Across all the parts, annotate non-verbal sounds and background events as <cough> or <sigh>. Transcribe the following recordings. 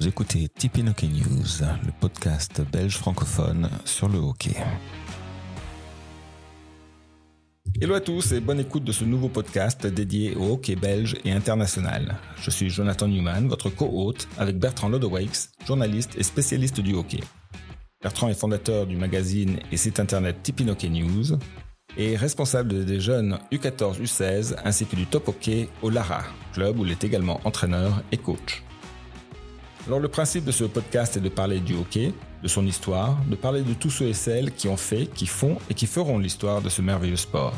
Vous écoutez Tipeee Hockey News, le podcast belge francophone sur le hockey. Hello à tous et bonne écoute de ce nouveau podcast dédié au hockey belge et international. Je suis Jonathan Newman, votre co-hôte, avec Bertrand Lodewijk, journaliste et spécialiste du hockey. Bertrand est fondateur du magazine et site internet Tipeee Hockey News et responsable des jeunes U14, U16 ainsi que du top hockey au Lara, club où il est également entraîneur et coach. Alors le principe de ce podcast est de parler du hockey, de son histoire, de parler de tous ceux et celles qui ont fait, qui font et qui feront l'histoire de ce merveilleux sport.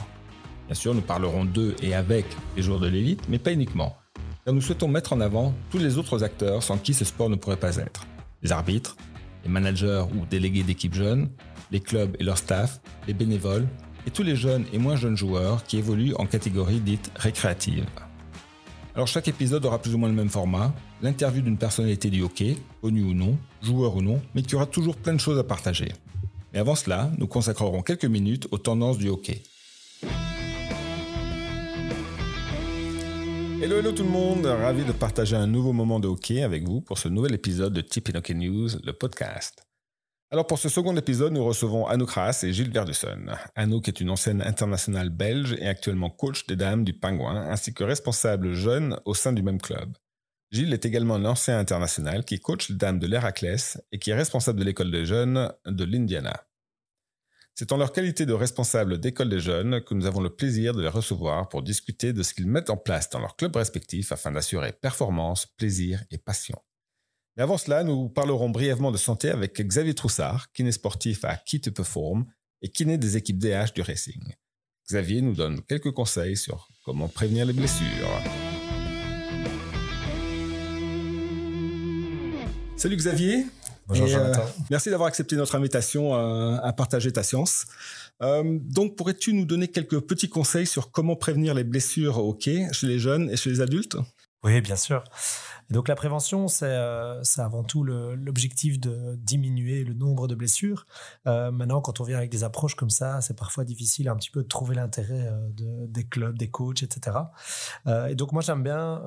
Bien sûr, nous parlerons d'eux et avec les joueurs de l'élite, mais pas uniquement. Car nous souhaitons mettre en avant tous les autres acteurs sans qui ce sport ne pourrait pas être. Les arbitres, les managers ou délégués d'équipes jeunes, les clubs et leur staff, les bénévoles, et tous les jeunes et moins jeunes joueurs qui évoluent en catégorie dite récréative. Alors chaque épisode aura plus ou moins le même format, l'interview d'une personnalité du hockey, connue ou non, joueur ou non, mais qui aura toujours plein de choses à partager. Mais avant cela, nous consacrerons quelques minutes aux tendances du hockey. Hello, hello tout le monde, ravi de partager un nouveau moment de hockey avec vous pour ce nouvel épisode de Tip Hockey News, le podcast. Alors pour ce second épisode, nous recevons Anouk Ras et Gilles Verdusson. Anouk est une ancienne internationale belge et actuellement coach des dames du Pingouin, ainsi que responsable jeune au sein du même club. Gilles est également un ancien international qui coach les dames de l'Héraclès et qui est responsable de l'école des jeunes de l'Indiana. C'est en leur qualité de responsable d'école des jeunes que nous avons le plaisir de les recevoir pour discuter de ce qu'ils mettent en place dans leurs clubs respectifs afin d'assurer performance, plaisir et passion. Mais avant cela, nous parlerons brièvement de santé avec Xavier Troussard, kiné sportif à Key to Perform et kiné des équipes DH du Racing. Xavier nous donne quelques conseils sur comment prévenir les blessures. Salut Xavier. Bonjour Jonathan. Euh, merci d'avoir accepté notre invitation euh, à partager ta science. Euh, donc, pourrais-tu nous donner quelques petits conseils sur comment prévenir les blessures au hockey chez les jeunes et chez les adultes? Oui, bien sûr donc la prévention, c'est euh, avant tout l'objectif de diminuer le nombre de blessures. Euh, maintenant, quand on vient avec des approches comme ça, c'est parfois difficile un petit peu de trouver l'intérêt euh, de, des clubs, des coachs, etc. et donc moi, j'aime bien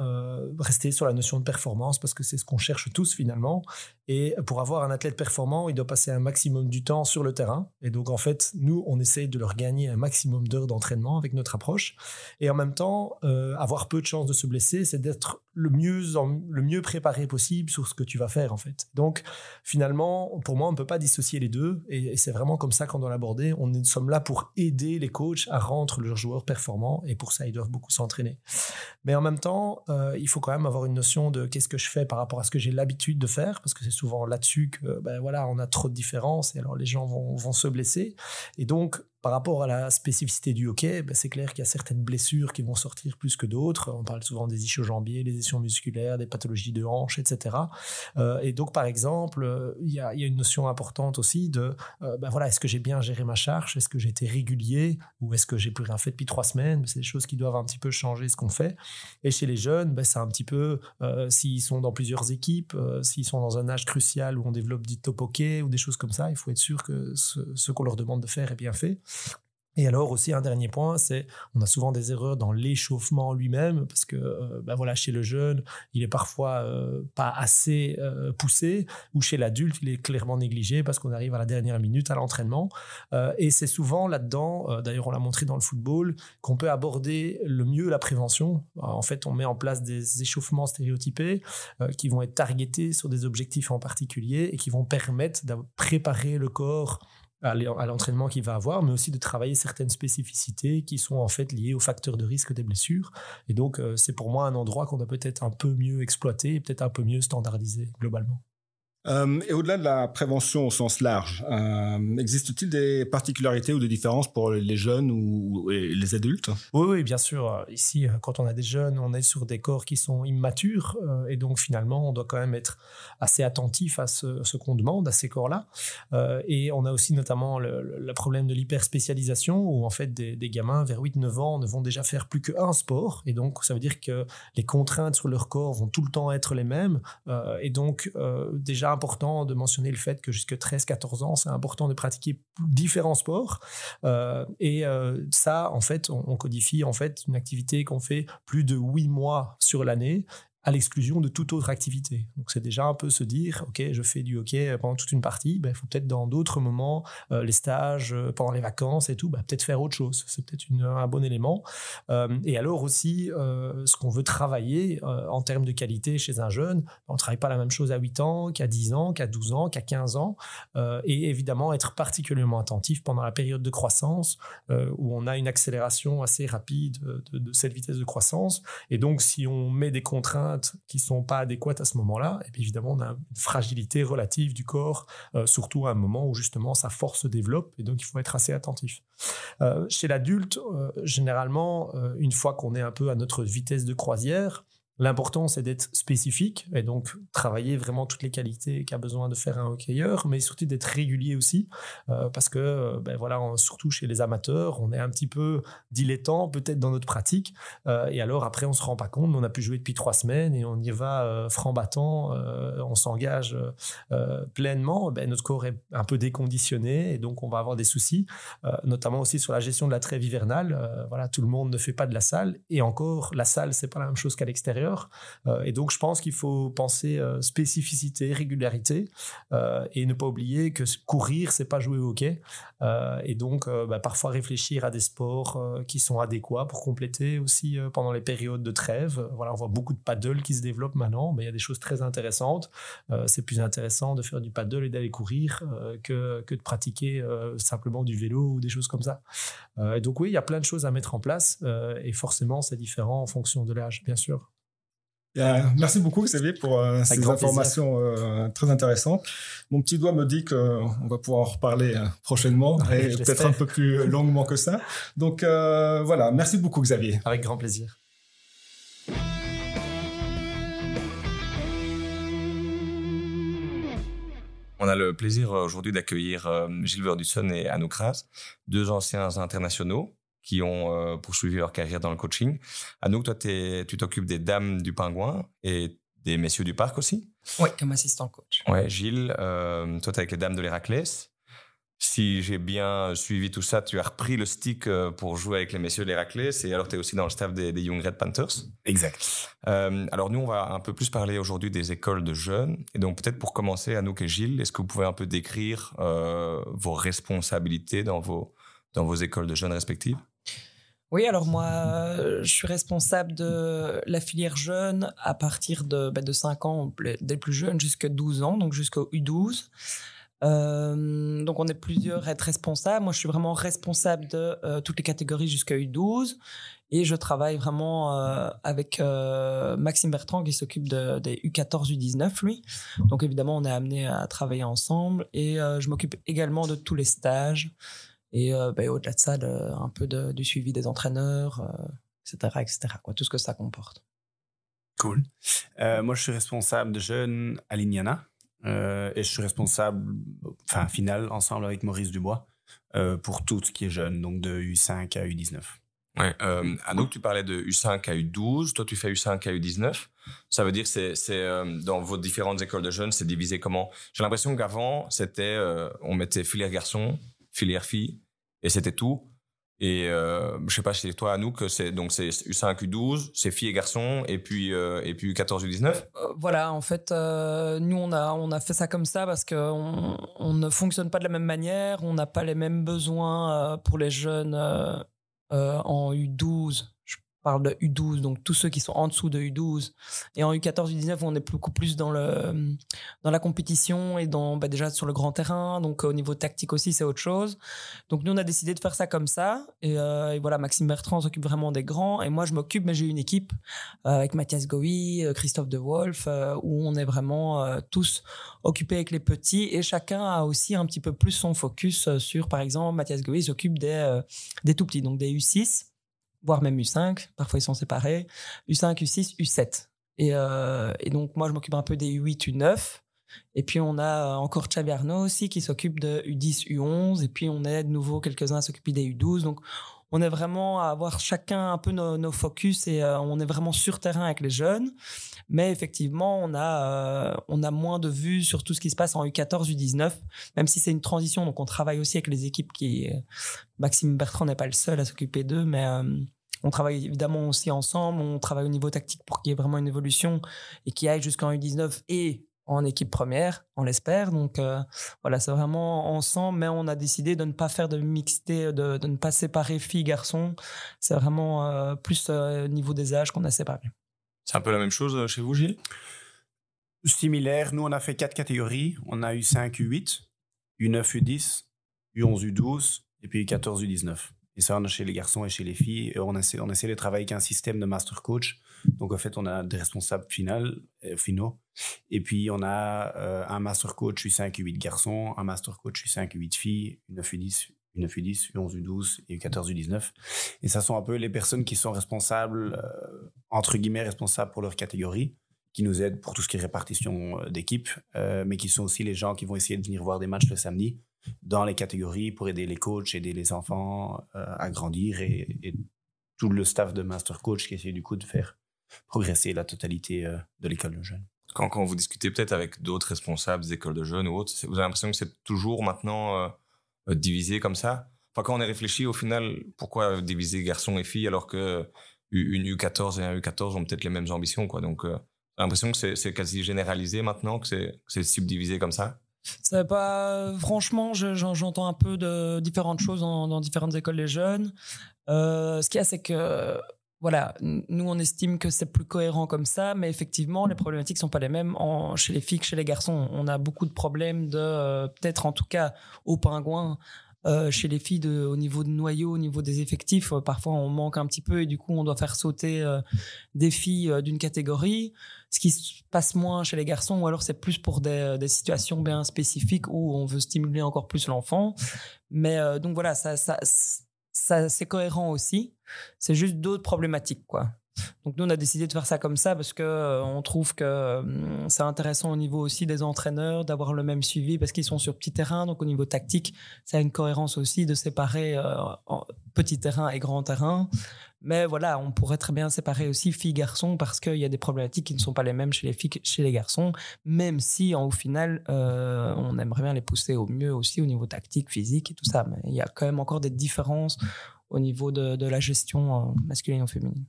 rester sur la notion de performance parce que c'est ce qu'on cherche tous finalement. Et pour avoir un athlète performant, il doit passer un maximum du temps sur le terrain. Et donc en fait, nous, on essaye de leur gagner un maximum d'heures d'entraînement avec notre approche. Et en même temps, avoir peu de chances de se blesser, c'est d'être le mieux, le mieux préparé possible sur ce que tu vas faire en fait. Donc finalement, pour moi, on ne peut pas dissocier les deux et, c'est vraiment comme ça qu'on doit l'aborder. On est, sommes là pour aider les coachs à rendre leurs joueurs performants et pour ça, ils doivent beaucoup s'entraîner. Mais en même temps, euh, il faut quand même avoir une notion de qu'est-ce que je fais par rapport à ce que j'ai l'habitude de faire parce que c'est souvent là-dessus que ben voilà, on a trop de différences et alors les gens vont, vont se blesser. Et donc, par rapport à la spécificité du hockey, ben, c'est clair qu'il y a certaines blessures qui vont sortir plus que d'autres. On parle souvent des ischio-jambiers, les lésions musculaires, des pathologies de hanches, etc. Euh, et donc, par exemple, euh, il y, a, une notion importante aussi de, euh, ben voilà, est-ce que j'ai bien géré ma charge? Est-ce que j'ai été régulier? Ou est-ce que j'ai plus rien fait depuis trois semaines? C'est des choses qui doivent un petit peu changer ce qu'on fait. Et chez les jeunes, ben, c'est un petit peu s'ils sont dans plusieurs équipes, s'ils sont dans un âge crucial où on développe du top hockey ou des choses comme ça, il faut être sûr que ce qu'on leur demande de faire est bien fait. Et alors aussi un dernier point, c'est on a souvent des erreurs dans l'échauffement lui-même parce que ben voilà chez le jeune il est parfois euh, pas assez euh, poussé ou chez l'adulte il est clairement négligé parce qu'on arrive à la dernière minute à l'entraînement. Et c'est souvent là-dedans d'ailleurs on l'a montré dans le football qu'on peut aborder le mieux la prévention. En fait on met en place des échauffements stéréotypés qui vont être targetés sur des objectifs en particulier et qui vont permettre de préparer le corps à l'entraînement qu'il va avoir, mais aussi de travailler certaines spécificités qui sont en fait liées aux facteurs de risque des blessures. Et donc, euh, c'est pour moi un endroit qu'on doit peut-être un peu mieux exploiter et peut-être un peu mieux standardiser globalement. Euh, et au-delà de la prévention au sens large, euh, existe-t-il des particularités ou des différences pour les jeunes ou, les adultes? Oui, oui, bien sûr. Ici, quand on a des jeunes, on est sur des corps qui sont immatures euh, et donc finalement, on doit quand même être assez attentif à ce, qu'on demande à ces corps-là. et on a aussi notamment le, problème de l'hyperspécialisation où en fait des, des gamins vers 8-9 ans ne vont déjà faire plus qu'un sport et donc ça veut dire que les contraintes sur leur corps vont tout le temps être les mêmes et donc déjà important de mentionner le fait que jusque 13-14 ans, c'est important de pratiquer différents sports. Euh, et euh, ça, en fait, on, codifie en fait une activité qu'on fait plus de 8 mois sur l'année à l'exclusion de toute autre activité. Donc c'est déjà un peu se dire, ok, je fais du hockey pendant toute une partie, ben, il faut peut-être dans d'autres moments, euh, les stages, euh, pendant les vacances et tout, ben, peut-être faire autre chose. C'est peut-être un bon élément. Euh, et alors aussi, ce qu'on veut travailler en termes de qualité chez un jeune, on ne travaille pas la même chose à 8 ans qu'à 10 ans, qu'à 12 ans, qu'à 15 ans. et évidemment, être particulièrement attentif pendant la période de croissance, où on a une accélération assez rapide de, de cette vitesse de croissance. Et donc, si on met des contraintes qui sont pas adéquates à ce moment-là. Et puis évidemment, on a une fragilité relative du corps, euh, surtout à un moment où justement sa force se développe. Et donc, il faut être assez attentif. Euh, chez l'adulte, euh, généralement, une fois qu'on est un peu à notre vitesse de croisière, L'important, c'est d'être spécifique et donc travailler vraiment toutes les qualités qu'a besoin de faire un hockeyeur, mais surtout d'être régulier aussi, euh, parce que, euh, ben voilà, surtout chez les amateurs, on est un petit peu dilettant peut-être dans notre pratique, euh, et alors après, on se rend pas compte, on a pu jouer depuis trois semaines et on y va franc battant, on s'engage pleinement, ben, notre corps est un peu déconditionné et donc on va avoir des soucis, notamment aussi sur la gestion de la trêve hivernale. voilà, tout le monde ne fait pas de la salle, et encore, la salle, c'est pas la même chose qu'à l'extérieur. Euh, et donc, je pense qu'il faut penser euh, spécificité, régularité, euh, et ne pas oublier que courir, c'est pas jouer au hockey. et donc, bah, parfois réfléchir à des sports qui sont adéquats pour compléter aussi pendant les périodes de trêve. Voilà, on voit beaucoup de paddle qui se développent maintenant, mais il y a des choses très intéressantes. c'est plus intéressant de faire du paddle et d'aller courir que, que de pratiquer simplement du vélo ou des choses comme ça. et donc oui, il y a plein de choses à mettre en place et forcément c'est différent en fonction de l'âge, bien sûr. Merci beaucoup, Xavier, pour euh, ces informations euh, très intéressantes. Mon petit doigt me dit qu'on va pouvoir en reparler euh, prochainement et peut-être un peu plus longuement que ça. Donc voilà, merci beaucoup, Xavier. Avec grand plaisir. On a le plaisir aujourd'hui d'accueillir Gilles Verdusson et Anouk Ras, deux anciens internationaux qui ont euh, poursuivi leur carrière dans le coaching. Anouk, toi, tu t'occupes des dames du pingouin et des messieurs du parc aussi? Oui, comme assistant coach. Ouais, Gilles, euh, toi, tu es avec les dames de l'Héraclès. Si j'ai bien suivi tout ça, tu as repris le stick euh, pour jouer avec les messieurs de l'Héraclès et alors tu es aussi dans le staff des, Young Red Panthers. Exact. alors nous, on va un peu plus parler aujourd'hui des écoles de jeunes. Et donc peut-être pour commencer, Anouk et Gilles, est-ce que vous pouvez un peu décrire vos responsabilités dans vos, dans vos écoles de jeunes respectives? Oui, alors moi, je suis responsable de la filière jeune à partir de, bah, de 5 ans, des plus jeunes, jusqu'à 12 ans, donc jusqu'au U12. Euh, donc on est plusieurs à être responsables. Moi, je suis vraiment responsable de euh, toutes les catégories jusqu'à U12. Et je travaille vraiment euh, avec Maxime Bertrand qui s'occupe des U14, U19, lui. Donc évidemment, on est amené à travailler ensemble. Et je m'occupe également de tous les stages et euh, ben, au-delà de ça, un peu du suivi des entraîneurs, etc., euh, etc. Quoi, tout ce que ça comporte. Cool. Euh, moi, je suis responsable de jeunes à l'Ignana et je suis responsable, enfin, final, ensemble avec Maurice Dubois, pour tout ce qui est jeune, donc de U5 à U19. Ouais, euh, Anouk, tu parlais de U5 à U12, toi tu fais U5 à U19. Ça veut dire que c'est, dans vos différentes écoles de jeunes, c'est divisé comment? J'ai l'impression qu'avant, c'était, on mettait filière garçon, filière fille, et c'était tout. Et euh, je sais pas chez toi, Anouk, c'est donc c'est U5, U12, c'est filles et garçons, et puis euh, et puis U14, U19. Euh, voilà, en fait, euh, nous on a on a fait ça comme ça parce que on, ne fonctionne pas de la même manière, on n'a pas les mêmes besoins pour les jeunes en U12 parle de U12, donc tous ceux qui sont en dessous de U12. Et en U14, U19, on est beaucoup plus dans, le, dans la compétition et dans, bah, déjà sur le grand terrain. Donc au niveau tactique aussi, c'est autre chose. Donc nous, on a décidé de faire ça comme ça. Et, euh, voilà, Maxime Bertrand s'occupe vraiment des grands. Et moi, je m'occupe, mais j'ai une équipe euh, avec Mathias Goui, euh, Christophe De Wolf, où on est vraiment tous occupés avec les petits. Et chacun a aussi un petit peu plus son focus sur, par exemple, Mathias Goui s'occupe des, des tout petits, donc des U6 voire même U5, parfois ils sont séparés, U5, U6, U7. Et, euh, et donc moi je m'occupe un peu des U8, U9. Et puis on a encore Xavier Arnaud aussi qui s'occupe de U10, U11. Et puis on est de nouveau quelques-uns à s'occuper des U12. Donc on est vraiment à avoir chacun un peu nos, focus et euh, on est vraiment sur terrain avec les jeunes. Mais effectivement, on a, euh, on a moins de vues sur tout ce qui se passe en U14, U19, même si c'est une transition. Donc on travaille aussi avec les équipes qui. Maxime Bertrand n'est pas le seul à s'occuper d'eux, mais on travaille évidemment aussi ensemble, on travaille au niveau tactique pour qu'il y ait vraiment une évolution et qu'il aille jusqu'en U19 et en équipe première, on l'espère. Donc euh, voilà, c'est vraiment ensemble, mais on a décidé de ne pas faire de mixité, de, de ne pas séparer filles, garçons. C'est vraiment euh, plus euh, au niveau des âges qu'on a séparé. C'est un peu la même chose chez vous, Gilles? Similaire, nous on a fait quatre catégories. On a eu 5 U8, U9, U10, U11, U12 et puis U14, U19. Et ça, on a chez les garçons et chez les filles. Et on essaie, on essaie de travailler avec un système de master coach. Donc, en fait, on a des responsables euh, finaux. Et puis, on a euh, un master coach U5, U8 garçons, un master coach U5, U8 filles, U9, U10, U9, U10, U11, U12 et U14, U19. Et ça sont un peu les personnes qui sont responsables, euh, entre guillemets, responsables pour leur catégorie qui nous aident pour tout ce qui est répartition d'équipe, mais qui sont aussi les gens qui vont essayer de venir voir des matchs le samedi dans les catégories pour aider les coachs, aider les enfants à grandir et, et, tout le staff de master coach qui essaie du coup de faire progresser la totalité de l'école de jeunes. Quand, quand vous discutez peut-être avec d'autres responsables des écoles de jeunes ou autres, vous avez l'impression que c'est toujours maintenant euh, divisé comme ça. Enfin, quand on est réfléchi, au final, pourquoi diviser garçons et filles alors que une U14 et un U14 ont peut-être les mêmes ambitions quoi. Donc, euh, j'ai l'impression que c'est quasi généralisé maintenant, que c'est subdivisé comme ça. C'est pas franchement, j'entends un peu de différentes choses dans, différentes écoles des jeunes. Euh, ce qu'il y a, c'est que voilà, nous on estime que c'est plus cohérent comme ça, mais effectivement les problématiques sont pas les mêmes chez les filles que chez les garçons. On a beaucoup de problèmes de euh, peut-être en tout cas au pingouin euh, chez les filles, de, au niveau de noyau, au niveau des effectifs, euh, parfois on manque un petit peu et du coup on doit faire sauter des filles d'une catégorie. Ce qui se passe moins chez les garçons, ou alors c'est plus pour des, des, situations bien spécifiques où on veut stimuler encore plus l'enfant. Mais donc voilà, ça, ça, c'est cohérent aussi. C'est juste d'autres problématiques, quoi. Donc nous, on a décidé de faire ça comme ça parce que euh, on trouve que euh, c'est intéressant au niveau aussi des entraîneurs d'avoir le même suivi parce qu'ils sont sur petit terrain. Donc au niveau tactique, ça a une cohérence aussi de séparer euh, petit terrain et grand terrain. Mais voilà, on pourrait très bien séparer aussi filles-garçons parce qu'il y a des problématiques qui ne sont pas les mêmes chez les filles que chez les garçons, même si en, au final, on aimerait bien les pousser au mieux aussi au niveau tactique, physique et tout ça. Mais il y a quand même encore des différences au niveau de, de la gestion masculine ou féminine.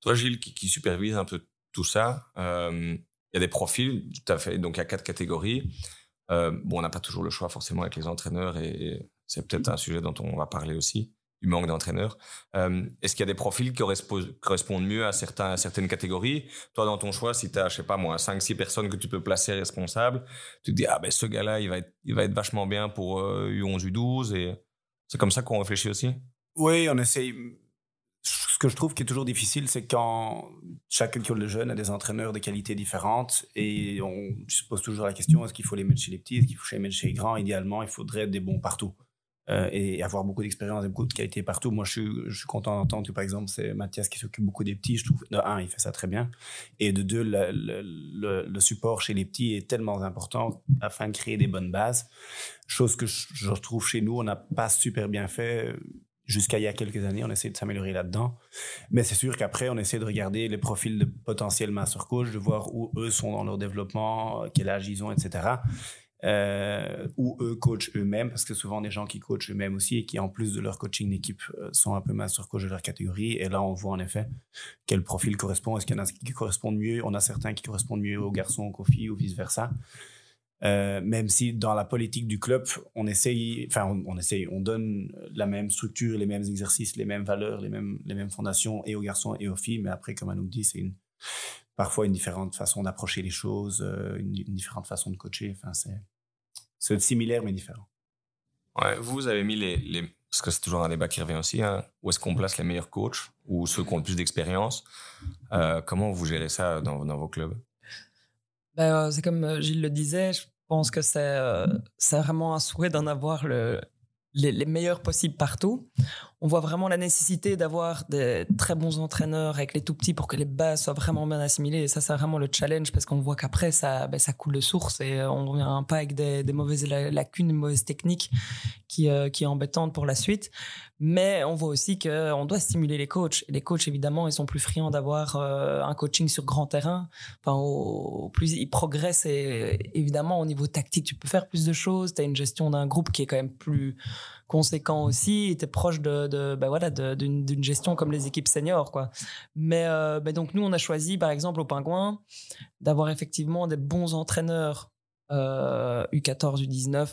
Toi, Gilles, qui, supervise un peu tout ça, euh, il y a des profils, tout à fait. Donc, il y a quatre catégories. Euh, bon, on n'a pas toujours le choix forcément avec les entraîneurs et c'est peut-être un sujet dont on va parler aussi, du manque d'entraîneurs. Euh, est-ce qu'il y a des profils qui correspondent mieux à, certains, à certaines catégories? Toi, dans ton choix, si tu as, je sais pas moi, 5-6 personnes que tu peux placer responsables, tu te dis, ah ben ce gars-là, il, va être, il va être vachement bien pour U11, U12 et c'est comme ça qu'on réfléchit aussi? Oui, on essaye. Ce que je trouve qui est toujours difficile, c'est quand chaque école de jeunes a des entraîneurs de qualités différentes et on se pose toujours la question est-ce qu'il faut les mettre chez les petits, est-ce qu'il faut les mettre chez les grands? Idéalement, il faudrait être des bons partout euh, et avoir beaucoup d'expérience et beaucoup de qualité partout. Moi, je suis, je content d'entendre que, par exemple, c'est Mathias qui s'occupe beaucoup des petits. Je trouve, de un, il fait ça très bien. Et de deux, le, support chez les petits est tellement important afin de créer des bonnes bases. Chose que je, je trouve chez nous, on n'a pas super bien fait jusqu'à il y a quelques années, on essaie de s'améliorer là-dedans. Mais c'est sûr qu'après, on essaie de regarder les profils de potentiels master coach, de voir où eux sont dans leur développement, quel âge ils ont, etc. Euh, où eux coachent eux-mêmes, parce que souvent des gens qui coachent eux-mêmes aussi et qui, en plus de leur coaching d'équipe, euh, sont un peu master coach de leur catégorie. Et là, on voit en effet quel profil correspond. Est-ce qu'il y en a qui correspondent mieux? On a certains qui correspondent mieux aux garçons qu'aux filles ou vice-versa. Euh, même si dans la politique du club, on essaye, enfin, on, essaye, on donne la même structure, les mêmes exercices, les mêmes valeurs, les mêmes, les mêmes fondations et aux garçons et aux filles. Mais après, comme Anouk dit, c'est une, parfois une différente façon d'approcher les choses, euh, une, différente façon de coacher. Enfin, c'est, c'est similaire mais différent. Ouais, vous avez mis les, les parce que c'est toujours un débat qui revient aussi, hein, où est-ce qu'on place les meilleurs coachs ou ceux qui ont le plus d'expérience? Euh, Comment vous gérez ça dans, dans vos clubs? Ben, c'est comme Gilles le disait, je pense que c'est c'est vraiment un souhait d'en avoir le, les, les, meilleurs possibles partout. On voit vraiment la nécessité d'avoir des très bons entraîneurs avec les tout petits pour que les bases soient vraiment bien assimilées. Et ça, c'est vraiment le challenge parce qu'on voit qu'après, ça, ben, ça coule de source et on ne revient pas avec des, mauvaises lacunes, des mauvaises techniques qui, qui est embêtante pour la suite. Mais on voit aussi qu'on doit stimuler les coachs. Les coachs, évidemment, ils sont plus friands d'avoir euh, un coaching sur grand terrain. Enfin, plus ils progressent, et évidemment, au niveau tactique, tu peux faire plus de choses. Tu as une gestion d'un groupe qui est quand même plus conséquent aussi, était proche de, de bah voilà, d'une gestion comme les équipes seniors, quoi. Mais, euh, bah donc nous, on a choisi, par exemple, au Pingouin, d'avoir effectivement des bons entraîneurs euh, U14, U19,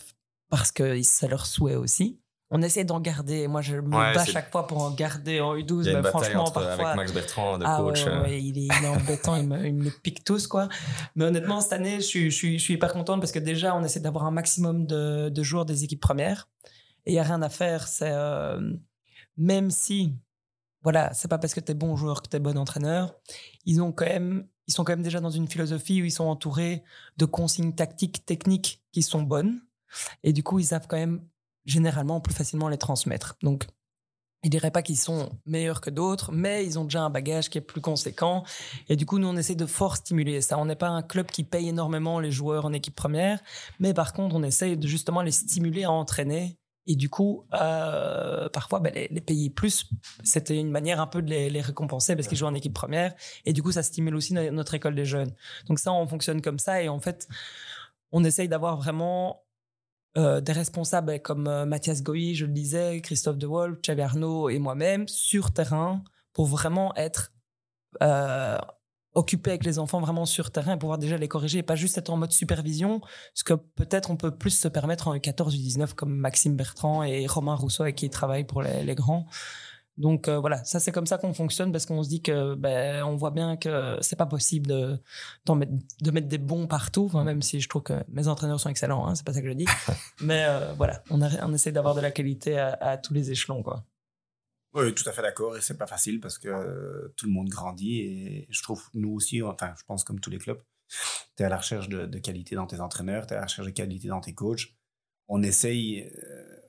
parce que c'est leur souhait aussi on essaie d'en garder. Moi, je me bats chaque fois pour en garder en U12. Il y a franchement, parfois... avec Max Bertrand, de ah, coach. Euh. il, est, embêtant, il, me, pique tous, quoi. Mais honnêtement, cette année, je, suis, hyper contente parce que déjà, on essaie d'avoir un maximum de, de joueurs des équipes premières. Et il n'y a rien à faire. C'est euh, même si, voilà, c'est pas parce que tu es bon joueur que tu es bon entraîneur. Ils ont quand même, ils sont quand même déjà dans une philosophie où ils sont entourés de consignes tactiques, techniques qui sont bonnes. Et du coup, ils savent quand même généralement plus facilement les transmettre. Donc, je dirais pas qu'ils sont meilleurs que d'autres, mais ils ont déjà un bagage qui est plus conséquent. Et du coup, nous, on essaie de fort stimuler ça. On n'est pas un club qui paye énormément les joueurs en équipe première, mais par contre, on essaie de justement les stimuler à entraîner. Et du coup, euh, parfois, ben, les, payer plus, c'était une manière un peu de les, les récompenser parce qu'ils jouent en équipe première. Et du coup, ça stimule aussi notre école des jeunes. Donc ça, on fonctionne comme ça. Et en fait, on essaye d'avoir vraiment euh, des responsables comme euh, Mathias Goy, je le disais, Christophe De Wolf, Xavier Arnaud et moi-même sur terrain pour vraiment être euh, occupé avec les enfants vraiment sur terrain et pouvoir déjà les corriger et pas juste être en mode supervision, ce que peut-être on peut plus se permettre en U14 U19 comme Maxime Bertrand et Romain Rousseau avec qui il travaille pour les grands. Donc euh, voilà, ça c'est comme ça qu'on fonctionne parce qu'on se dit que ben on voit bien que c'est pas possible de mettre, de mettre des bons partout, même si je trouve que mes entraîneurs sont excellents, hein, c'est pas ça que je dis. <laughs> Mais euh, voilà, on, on essaie d'avoir de la qualité à, tous les échelons quoi. Oui, tout à fait d'accord et c'est pas facile parce que tout le monde grandit et je trouve nous aussi, enfin je pense comme tous les clubs, tu es à la recherche de, qualité dans tes entraîneurs, tu es à la recherche de qualité dans tes coachs. On essaye euh,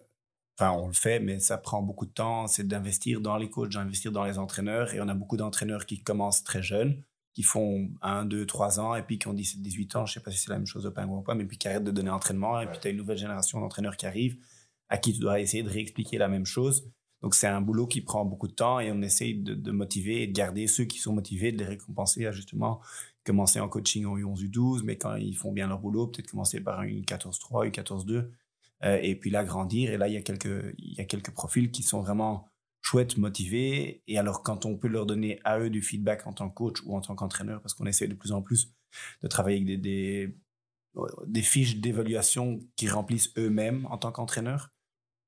Enfin, on le fait, mais ça prend beaucoup de temps. C'est d'investir dans les coachs, d'investir dans les entraîneurs. Et on a beaucoup d'entraîneurs qui commencent très jeunes, qui font 1, 2, 3 ans, et puis qui ont 17, 18 ans. Je sais pas si c'est la même chose au Pingouin ou pas, mais puis qui arrêtent de donner entraînement. Et puis tu as une nouvelle génération d'entraîneurs qui arrive, à qui tu dois essayer de réexpliquer la même chose. Donc c'est un boulot qui prend beaucoup de temps et on essaye de, motiver et de garder ceux qui sont motivés, de les récompenser à justement commencer en coaching en U11, U12, mais quand ils font bien leur boulot, peut-être commencer par une 14-3, une 14-2 euh, et puis là grandir. Et là, il y, a quelques, profils qui sont vraiment chouettes, motivés. Et alors, quand on peut leur donner à eux du feedback en tant que coach ou en tant qu'entraîneur, parce qu'on essaie de plus en plus de travailler avec des fiches d'évaluation qui remplissent eux-mêmes en tant qu'entraîneur,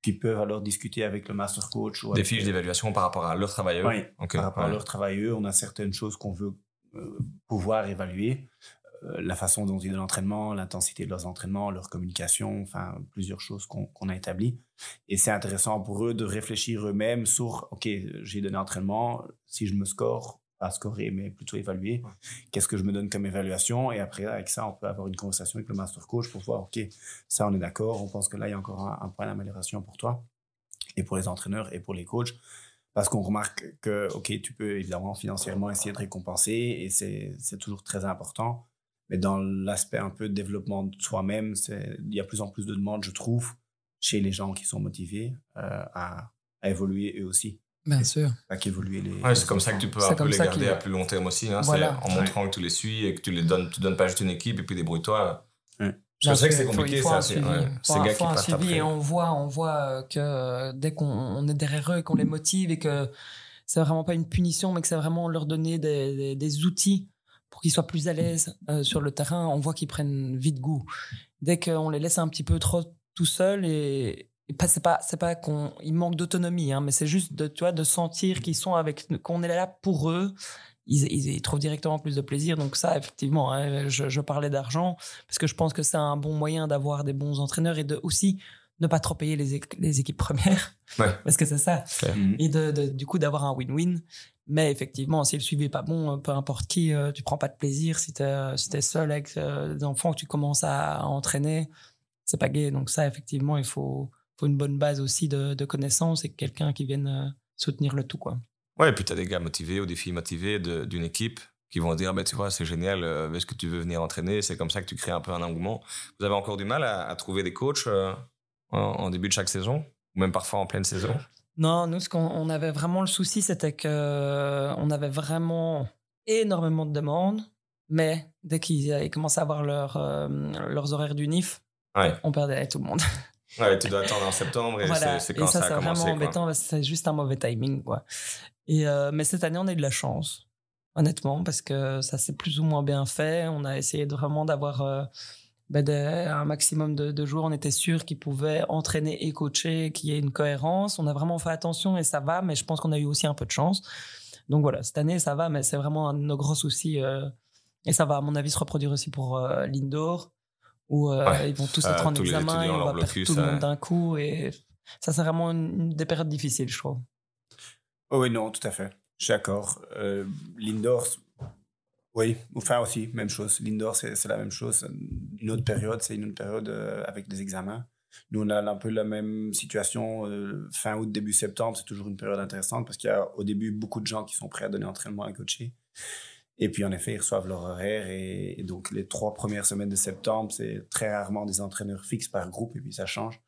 qui peuvent alors discuter avec le master coach. Ou des fiches d'évaluation par rapport à leur travail Oui, par rapport à leur travail On a certaines choses qu'on veut euh, pouvoir évaluer. Euh, la façon dont ils donnent l'entraînement, l'intensité de leurs entraînements, leur communication, enfin plusieurs choses qu'on a établies. Et c'est intéressant pour eux de réfléchir eux-mêmes sur, OK, j'ai donné l'entraînement, si je me score, pas scorer, mais plutôt évaluer, qu'est-ce que je me donne comme évaluation? Et après, avec ça, on peut avoir une conversation avec le master coach pour voir, OK, ça on est d'accord, on pense que là, il y a encore un, point d'amélioration pour toi, et pour les entraîneurs, et pour les coachs parce qu'on remarque que, OK, tu peux évidemment financièrement essayer de récompenser et c'est toujours très important. Mais dans l'aspect un peu de développement de soi-même, il y a plus en plus de demandes, je trouve, chez les gens qui sont motivés euh, à, à, évoluer eux aussi. Bien sûr. À qu'évoluer les. Ouais, c'est comme ça que tu peux un peu les garder à plus long terme aussi. Hein, voilà. En montrant que tu les suis et que tu les donnes, tu donnes pas juste une équipe et puis débrouille-toi. Je sais que c'est compliqué, ça. C'est gars qui un suivi et on voit, on voit que euh, dès qu'on est derrière eux et qu'on les motive et que c'est vraiment pas une punition, mais que c'est vraiment leur donner des, des, des outils pour qu'ils soient plus à l'aise euh, sur le terrain, on voit qu'ils prennent vite goût. Dès qu'on les laisse un petit peu trop tout seuls et, c'est pas c'est pas qu'on il manque d'autonomie hein, mais c'est juste de tu vois de sentir qu'ils sont avec qu'on est là pour eux. Ils, ils, trouvent directement plus de plaisir. Donc ça effectivement hein, je, je, parlais d'argent parce que je pense que c'est un bon moyen d'avoir des bons entraîneurs et de aussi ne pas trop payer les, les équipes premières. <laughs> Parce que c'est ça. Et de, de, du coup d'avoir un win-win. Mais effectivement, si le suivi n'est pas bon, euh, peu importe qui, euh, tu prends pas de plaisir. Si tu es, euh, si seul avec des enfants que tu commences à, entraîner, c'est pas gay. Donc ça, effectivement, il faut, faut une bonne base aussi de, de connaissances et quelqu'un qui vienne soutenir le tout. Quoi. Ouais, et puis tu as des gars motivés ou des filles motivées d'une équipe qui vont dire, bah, tu vois, c'est génial, est-ce que tu veux venir entraîner? C'est comme ça que tu crées un peu un engouement. Vous avez encore du mal à, trouver des coachs en, début de chaque saison? Ou même parfois en pleine saison? Non, nous, ce qu'on avait vraiment le souci, c'était que euh, avait vraiment énormément de demandes, mais dès qu'ils commençaient à avoir leur, euh, leurs horaires du NIF, on perdait tout le monde. <laughs> Ouais, tu dois attendre en septembre et Voilà. c'est- c'est Et quand ça, ça, c'est a commencé. vraiment quoi. embêtant c'est juste un mauvais timing. Quoi. Et, euh, mais cette année, on a eu de la chance, honnêtement, parce que ça s'est plus ou moins bien fait. On a essayé de vraiment d'avoir euh, ben, des- un maximum de, de joueurs. On était sûr qu'ils pouvaient entraîner et coacher, qu'il y ait une cohérence. On a vraiment fait attention et ça va, mais je pense qu'on a eu aussi un peu de chance. Donc voilà, cette année, ça va, mais c'est vraiment un de nos gros soucis. euh, et ça va, à mon avis, se reproduire aussi pour l'indoor, où euh, Ouais. ils vont tous Euh, être en tous examen et on va perdre tout le monde d'un coup. Et ça, c'est vraiment une, une des périodes difficiles, je trouve. Oh oui, non, tout à fait. Je suis d'accord. Euh, L'indoor, oui, enfin aussi, même chose. L'indoor, c'est c'est la même chose. Une autre période, c'est une autre période euh, avec des examens. Nous, on a un peu la même situation euh, fin août, début septembre. C'est toujours une période intéressante parce qu'il y a au début beaucoup de gens qui sont prêts à donner entraînement et coacher. Et puis, en effet, ils reçoivent leur horaire. Et, et donc, les trois premières semaines de septembre, c'est très rarement des entraîneurs fixes par groupe. Et puis, ça change.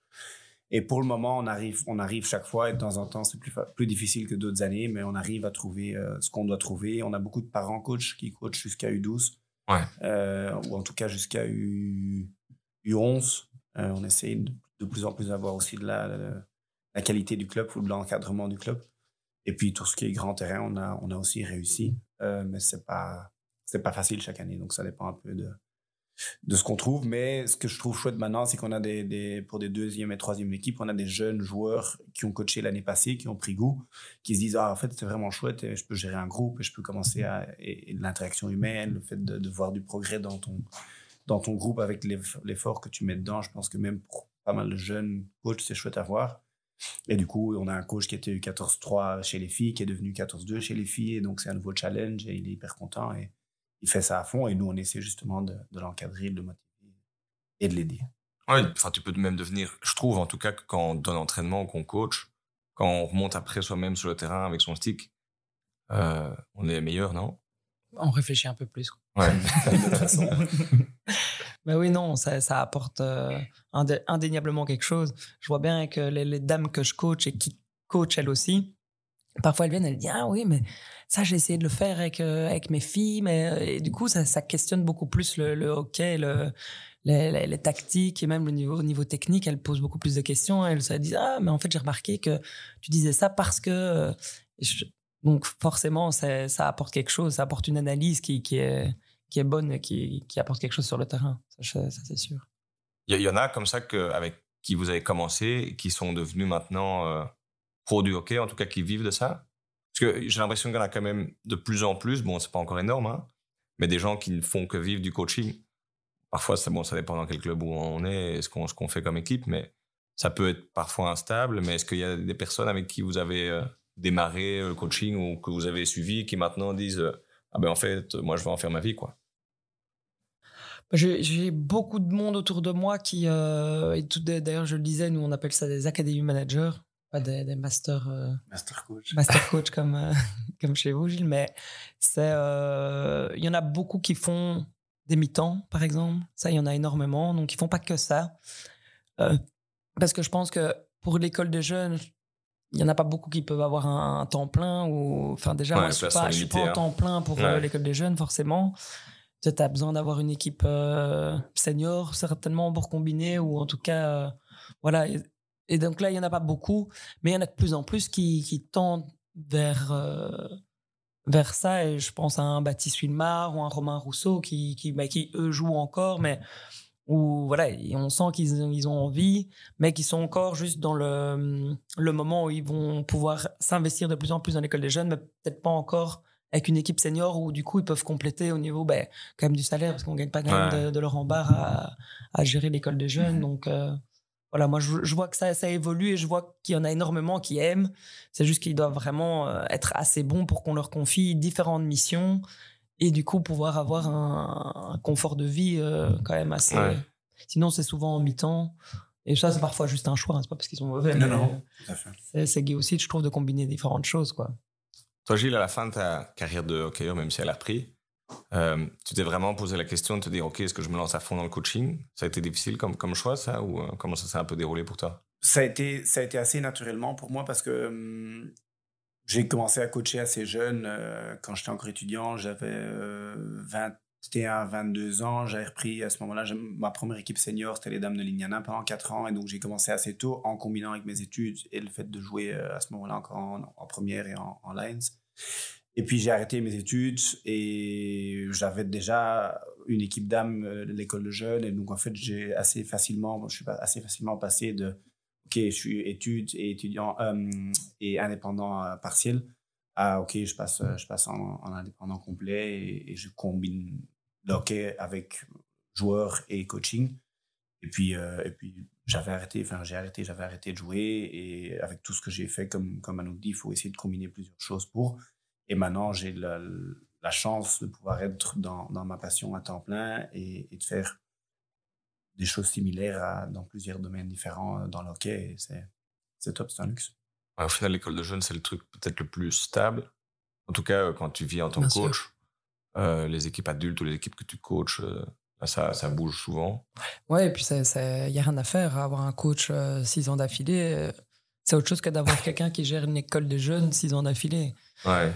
Et pour le moment, on arrive, on arrive chaque fois, et de temps en temps, c'est plus, difficile que d'autres années, mais on arrive à trouver euh, ce qu'on doit trouver. On a beaucoup de parents coachs qui coachent jusqu'à U12, Ouais. euh, ou en tout cas jusqu'à U, U11. Euh, on essaye de, de plus en plus d'avoir aussi de la, la, la qualité du club ou de l'encadrement du club. Et puis tout ce qui est grand terrain, on a, on a aussi réussi, euh, mais c'est pas, c'est pas facile chaque année, donc ça dépend un peu de, de ce qu'on trouve. Mais ce que je trouve chouette maintenant, c'est qu'on a des, des, pour des deuxième et troisième équipes, on a des jeunes joueurs qui ont coaché l'année passée, qui ont pris goût, qui se disent ah en fait c'est vraiment chouette, et je peux gérer un groupe et je peux commencer à et, l'interaction humaine, le fait de, de voir du progrès dans ton dans ton groupe avec l'eff- l'effort que tu mets dedans. Je pense que même pour pas mal de jeunes coachs, c'est chouette à voir. Et du coup, on a un coach qui était eu 14-3 chez les filles, qui est devenu 14-2 chez les filles, et donc c'est un nouveau challenge, et il est hyper content, et il fait ça à fond, et nous, on essaie justement de, de l'encadrer, de le motiver et de l'aider. Ouais, enfin, tu peux même devenir, je trouve en tout cas que quand on donne l'entraînement, qu'on coach, quand on remonte après soi-même sur le terrain avec son stick, euh, on est meilleur, non? On réfléchit un peu plus. quoi. Ouais. <laughs> <laughs> Mais oui, non, ça, ça apporte euh, indé- indéniablement quelque chose. Je vois bien que les, dames que je coach et qui coachent elles aussi, parfois elles viennent, elles disent Ah oui, mais ça, j'ai essayé de le faire avec, euh, mes filles, mais euh, et du coup, ça, questionne beaucoup plus le, le hockey, le, les, tactiques et même le niveau, au niveau technique. Elles posent beaucoup plus de questions. Elles se disent Ah, mais en fait, j'ai remarqué que tu disais ça parce que. donc, forcément, ça, apporte quelque chose, ça apporte une analyse qui est qui est bonne qui, qui apporte quelque chose sur le terrain. Ça, c'est sûr. Il y, en a comme ça que, avec qui vous avez commencé, qui sont devenus maintenant euh, pro du hockey, en tout cas qui vivent de ça? Parce que j'ai l'impression qu'il y en a quand même de plus en plus. Bon, c'est pas encore énorme, hein, mais des gens qui ne font que vivre du coaching. Parfois, ça, bon, ça dépend dans quel club où on est, et ce qu'on fait comme équipe, mais ça peut être parfois instable. Mais est-ce qu'il y a des personnes avec qui vous avez euh, démarré le coaching ou que vous avez suivi qui maintenant disent euh, Ah ben en fait, moi je vais en faire ma vie, quoi. J'ai j'ai beaucoup de monde autour de moi qui, euh, et tout, d'ailleurs, je le disais, nous on appelle ça des academy managers, pas des, des masters, euh, Master coach. master coach comme, euh, <laughs> comme chez vous, Gilles, mais c'est, euh, il y en a beaucoup qui font des mi-temps, par exemple. Ça, il y en a énormément. Donc, ils font pas que ça. Euh, parce que je pense que pour l'école des jeunes, il y en a pas beaucoup qui peuvent avoir un, un temps plein ou, enfin, déjà, Ouais, moi, je pas, suis pas en hein. temps plein pour euh, l'école des jeunes, forcément. Tu as besoin d'avoir une équipe euh, senior, certainement, pour combiner, ou en tout cas, euh, voilà. Et, et donc là, il y en a pas beaucoup, mais il y en a de plus en plus qui, qui tendent vers, vers ça. Et je pense à un Baptiste Wilmar ou un Romain Rousseau qui, qui, bah, qui eux, jouent encore, mais où voilà, on sent qu'ils ils ont envie, mais qui sont encore juste dans le, le moment où ils vont pouvoir s'investir de plus en plus dans l'école des jeunes, mais peut-être pas encore avec une équipe senior où du coup ils peuvent compléter au niveau ben, quand même du salaire parce qu'on gagne pas quand même Ouais. de, de leur embarras à, à gérer l'école des jeunes. Donc euh, voilà, moi je, je vois que ça, ça évolue et je vois qu'il y en a énormément qui aiment. C'est juste qu'ils doivent vraiment euh, être assez bons pour qu'on leur confie différentes missions et du coup pouvoir avoir un, un confort de vie euh, quand même assez. Ouais. Sinon c'est souvent en mi-temps. Et ça, c'est parfois juste un choix, hein, c'est pas parce qu'ils sont mauvais. Non, non, tout à fait. C'est, c'est gay aussi, je trouve, de combiner différentes choses, quoi. Toi, Gilles, à la fin de ta carrière de hockeyeur, même si elle a repris, euh, tu t'es vraiment posé la question de te dire, OK, est-ce que je me lance à fond dans le coaching? Ça a été difficile comme, comme choix, ça Ou euh, comment ça s'est un peu déroulé pour toi? Ça a été ça a été assez naturellement pour moi parce que hum, j'ai commencé à coacher assez jeune euh, quand j'étais encore étudiant j'avais euh, C'était à 22 ans. J'avais repris à ce moment-là, ma première équipe senior, c'était les Dames de Lignana pendant 4 ans. Et donc, j'ai commencé assez tôt en combinant avec mes études et le fait de jouer euh, à ce moment-là encore en, première et en, en Lines. Et puis j'ai arrêté mes études et j'avais déjà une équipe d'âme euh, de l'école de jeunes. Et donc en fait, j'ai assez facilement, je suis assez facilement passé de OK, je suis études et étudiant euh, et indépendant euh, partiel à OK, je passe, je passe en, indépendant complet et, je combine le hockey avec joueur et coaching. Et puis, et puis j'avais arrêté, enfin j'ai arrêté, j'avais arrêté de jouer et avec tout ce que j'ai fait, comme, comme Anouk dit, il faut essayer de combiner plusieurs choses pour. Et maintenant, j'ai la, chance de pouvoir être dans, dans, ma passion à temps plein et, de faire des choses similaires à, dans plusieurs domaines différents euh, dans le hockey. C'est top, c'est un luxe. au final, l'école de jeunes, c'est le truc peut-être le plus stable. En tout cas, euh, quand tu vis en tant que coach, euh, les équipes adultes ou les équipes que tu coaches, euh, ça, ça, bouge souvent. Ouais, et puis il n'y a rien à faire. Avoir un coach six ans d'affilée, c'est autre chose que d'avoir quelqu'un qui gère une école de jeunes six ans d'affilée. Ouais.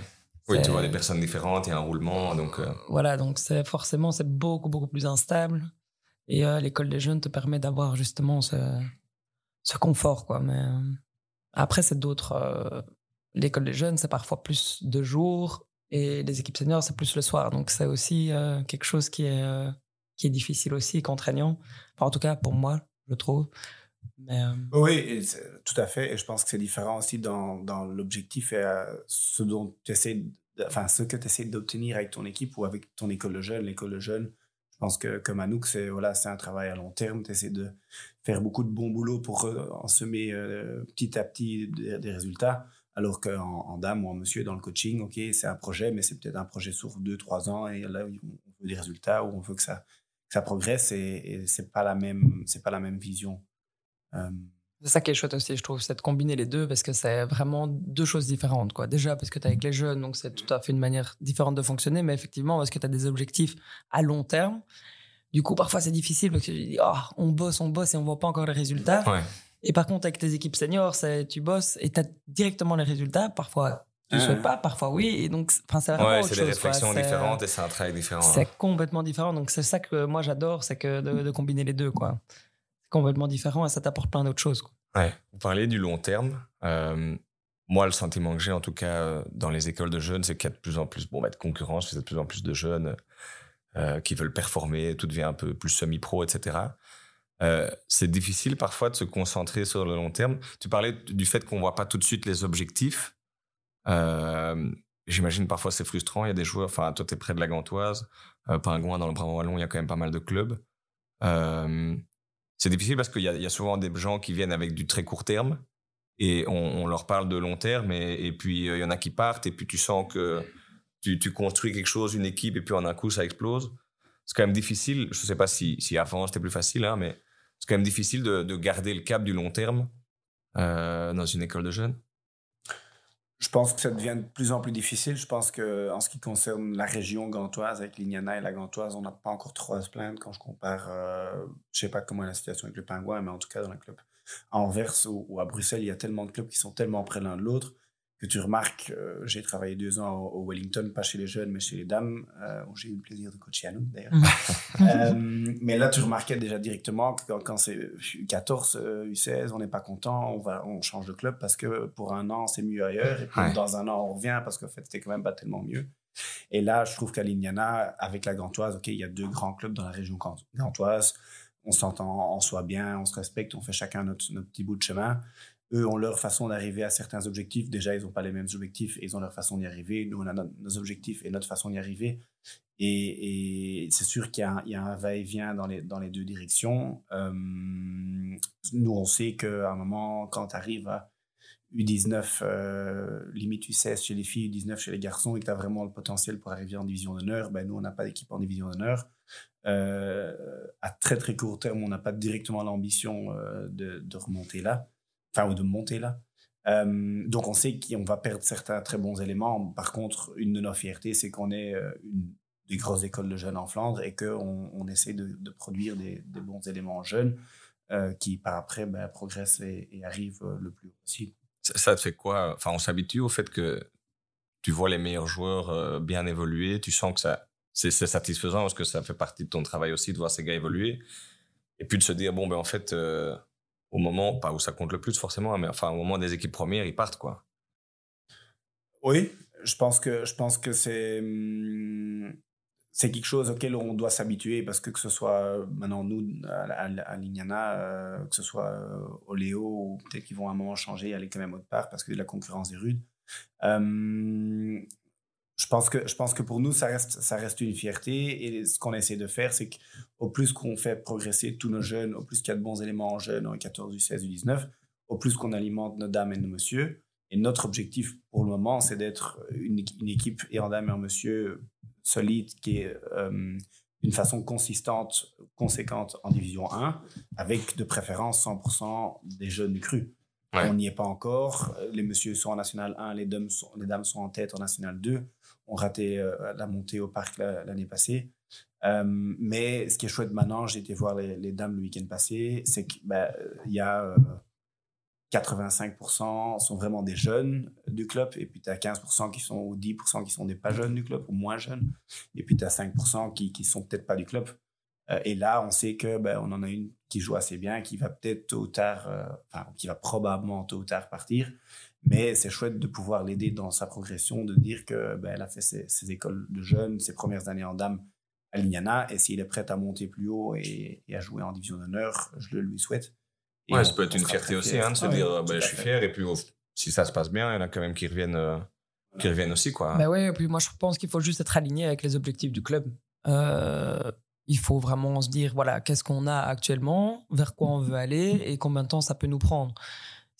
Oui, tu vois des personnes différentes, il y a un roulement. Donc, euh. Voilà, donc c'est forcément c'est beaucoup, beaucoup plus instable. Et euh, l'école des jeunes te permet d'avoir justement ce, confort. Quoi. Mais euh, après, c'est d'autres. l'école des jeunes, c'est parfois plus de jour et les équipes seniors, c'est plus le soir. Donc c'est aussi quelque chose qui est, difficile aussi, contraignant. En tout cas, pour moi, je trouve. Euh, oui, tout à fait. Et je pense que c'est différent aussi dans, l'objectif et ce dont tu essaies, enfin, ce que tu essaies d'obtenir avec ton équipe ou avec ton école de jeunes. L'école de jeunes, je pense que comme Anouk, c'est voilà, un travail à long terme. Tu de faire beaucoup de bon boulot pour en semer euh, petit à petit des, résultats. Alors qu'en en dame ou en monsieur, dans le coaching, ok, c'est un projet, mais c'est peut-être un projet sur deux, trois ans, et là, on veut des résultats, ou on veut que ça, ça progresse, et, et c'est pas la même, c'est pas la même vision. Euh, c'est ça qui est chouette aussi, je trouve, c'est de combiner les deux parce que c'est vraiment deux choses différentes. Quoi. Déjà, parce que tu es avec les jeunes, donc c'est tout à fait une manière différente de fonctionner, mais effectivement, parce que tu as des objectifs à long terme. Du coup, parfois, c'est difficile parce que tu dis, oh, on bosse, on bosse et on voit pas encore les résultats. Et par contre, avec tes équipes seniors, tu bosses et tu as directement les résultats. Parfois, tu ne souhaites pas, parfois oui. Et donc, c'est vraiment ouais, c'est des réflexions différentes et c'est un travail différent. C'est complètement différent. Donc, c'est ça que moi, j'adore, c'est que de, de, combiner les deux, quoi complètement différent et ça t'apporte plein d'autres choses. Ouais. Vous parlez du long terme. Euh, moi, le sentiment que j'ai, en tout cas, euh, dans les écoles de jeunes, c'est qu'il y a de plus en plus bon, bah, de concurrence, il y a de plus en plus de jeunes euh, qui veulent performer, tout devient un peu plus semi-pro, etc. c'est difficile parfois de se concentrer sur le long terme. Tu parlais du fait qu'on voit pas tout de suite les objectifs. J'imagine parfois c'est frustrant. Il y a des joueurs, enfin, toi, tu es près de la Gantoise, Pingouin dans le Brabant Wallon, il y a quand même pas mal de clubs c'est difficile parce qu'il y, a souvent des gens qui viennent avec du très court terme et on, leur parle de long terme et, puis euh, il y en a qui partent et puis tu sens que tu, construis quelque chose, une équipe et puis en un coup ça explose. C'est quand même difficile. Je ne sais pas si, si avant c'était plus facile, hein, mais c'est quand même difficile de, garder le cap du long terme euh, dans une école de jeunes. Je pense que ça devient de plus en plus difficile. Je pense que en ce qui concerne la région gantoise, avec l'Ignana et la gantoise, on n'a pas encore trop à se plaindre quand je compare. Euh, je sais pas comment est la situation avec le pingouin, mais en tout cas dans le club à Anvers ou, à Bruxelles, il y a tellement de clubs qui sont tellement près l'un de l'autre que tu remarques, euh, j'ai travaillé deux ans au, Wellington, pas chez les jeunes, mais chez les dames, euh, où j'ai eu le plaisir de coacher à nous d'ailleurs. <laughs> euh, mais là, tu remarquais déjà directement que quand, c'est 14, U16, on n'est pas content, on, va, on change de club parce que pour un an, c'est mieux ailleurs, et puis dans un an, on revient parce qu'en fait, c'était quand même pas tellement mieux. Et là, je trouve qu'à l'Indiana, avec la Gantoise, ok, il y a deux grands clubs dans la région gantoise, on s'entend, on soit bien, on se respecte, on fait chacun notre, notre petit bout de chemin eux ont leur façon d'arriver à certains objectifs. Déjà, ils n'ont pas les mêmes objectifs ils ont leur façon d'y arriver. Nous, on a nos objectifs et notre façon d'y arriver. Et, c'est sûr qu'il y, a un va-et-vient dans les, dans les deux directions. Euh, nous, on sait qu'à un moment, quand tu arrives à U19, euh, limite U16 chez les filles, U19 chez les garçons, et que tu as vraiment le potentiel pour arriver en division d'honneur, ben nous, on n'a pas d'équipe en division d'honneur. Euh, à très très court terme, on n'a pas directement l'ambition de, remonter là enfin, ou de monter là. Euh, donc, on sait qu'on va perdre certains très bons éléments. Par contre, une de nos fiertés, c'est qu'on est euh, une des grosses écoles de jeunes en Flandre et qu'on on essaie de, produire des, bons éléments jeunes euh, qui, par après, ben, progressent et, arrivent le plus haut possible. Ça, ça, fait quoi? Enfin, on s'habitue au fait que tu vois les meilleurs joueurs bien évoluer, tu sens que ça, c'est satisfaisant parce que ça fait partie de ton travail aussi de voir ces gars évoluer. Et puis de se dire, bon, ben en fait, au moment, pas où ça compte le plus forcément, mais enfin, au moment des équipes premières, ils partent, quoi. Oui, je pense que, je pense que c'est. Hum, c'est quelque chose auquel on doit s'habituer parce que que ce soit euh, maintenant nous à, à, Lignana, euh, que ce soit euh, au Léo ou peut-être qu'ils vont à un moment changer, aller quand même autre part parce que la concurrence est rude. Je pense que je pense que pour nous ça reste ça reste une fierté et ce qu'on essaie de faire c'est qu'au plus qu'on fait progresser tous nos jeunes, au plus qu'il y a de bons éléments en jeunes, en 14, 16, 19, au plus qu'on alimente nos dames et nos messieurs. Et notre objectif pour le moment, c'est d'être une, une, équipe et en dames et en monsieur solide qui est euh, d'une façon consistante, conséquente en Division 1, avec de préférence 100% des jeunes crus. On n'y est pas encore. Les messieurs sont en National 1, les dames sont, les dames sont en tête en National 2. On raté euh, la montée au parc l'année passée. Euh, mais ce qui est chouette maintenant, j'ai été voir les, dames le week-end passé, c'est qu'il ben, y a 85% sont vraiment des jeunes du club, et puis tu as 15% qui sont, ou 10% qui sont des pas jeunes du club, ou moins jeunes, et puis tu as 5% qui qui sont peut-être pas du club. Euh, et là, on sait que ben, on en a une qui joue assez bien, qui va peut-être tôt ou tard, euh, enfin, qui va probablement tôt ou tard partir, mais c'est chouette de pouvoir l'aider dans sa progression, de dire que ben, elle a fait ses, écoles de jeunes, ses premières années en dame à Lignana, et s'il est prêt à monter plus haut et, et à jouer en division d'honneur, je le lui souhaite ouais, ça peut être une fierté aussi, hein, de se dire, ben, je suis fier, et puis si ça se passe bien, il y en a quand même qui reviennent, euh, qui reviennent aussi. Quoi. Bah ouais, et puis moi, je pense qu'il faut juste être aligné avec les objectifs du club. Euh, il faut vraiment se dire, voilà, qu'est-ce qu'on a actuellement, vers quoi on veut aller, et combien de temps ça peut nous prendre.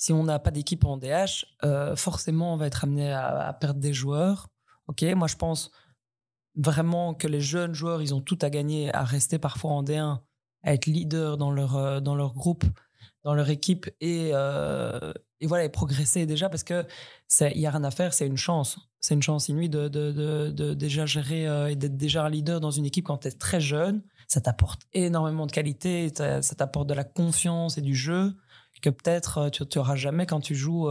Si on n'a pas d'équipe en DH, euh, forcément, on va être amené à, perdre des joueurs. Ok, moi, je pense vraiment que les jeunes joueurs, ils ont tout à gagner à rester parfois en D1, à être leader dans leur, dans leur groupe dans leur équipe et, euh, et voilà, progresser déjà parce que il n'y a rien à faire, c'est une chance. C'est une chance inouïe de, de, de, déjà gérer euh, et d'être déjà un leader dans une équipe quand tu es très jeune. Ça t'apporte énormément de qualité, ça t'apporte de la confiance et du jeu que peut-être euh, tu n'auras jamais quand tu joues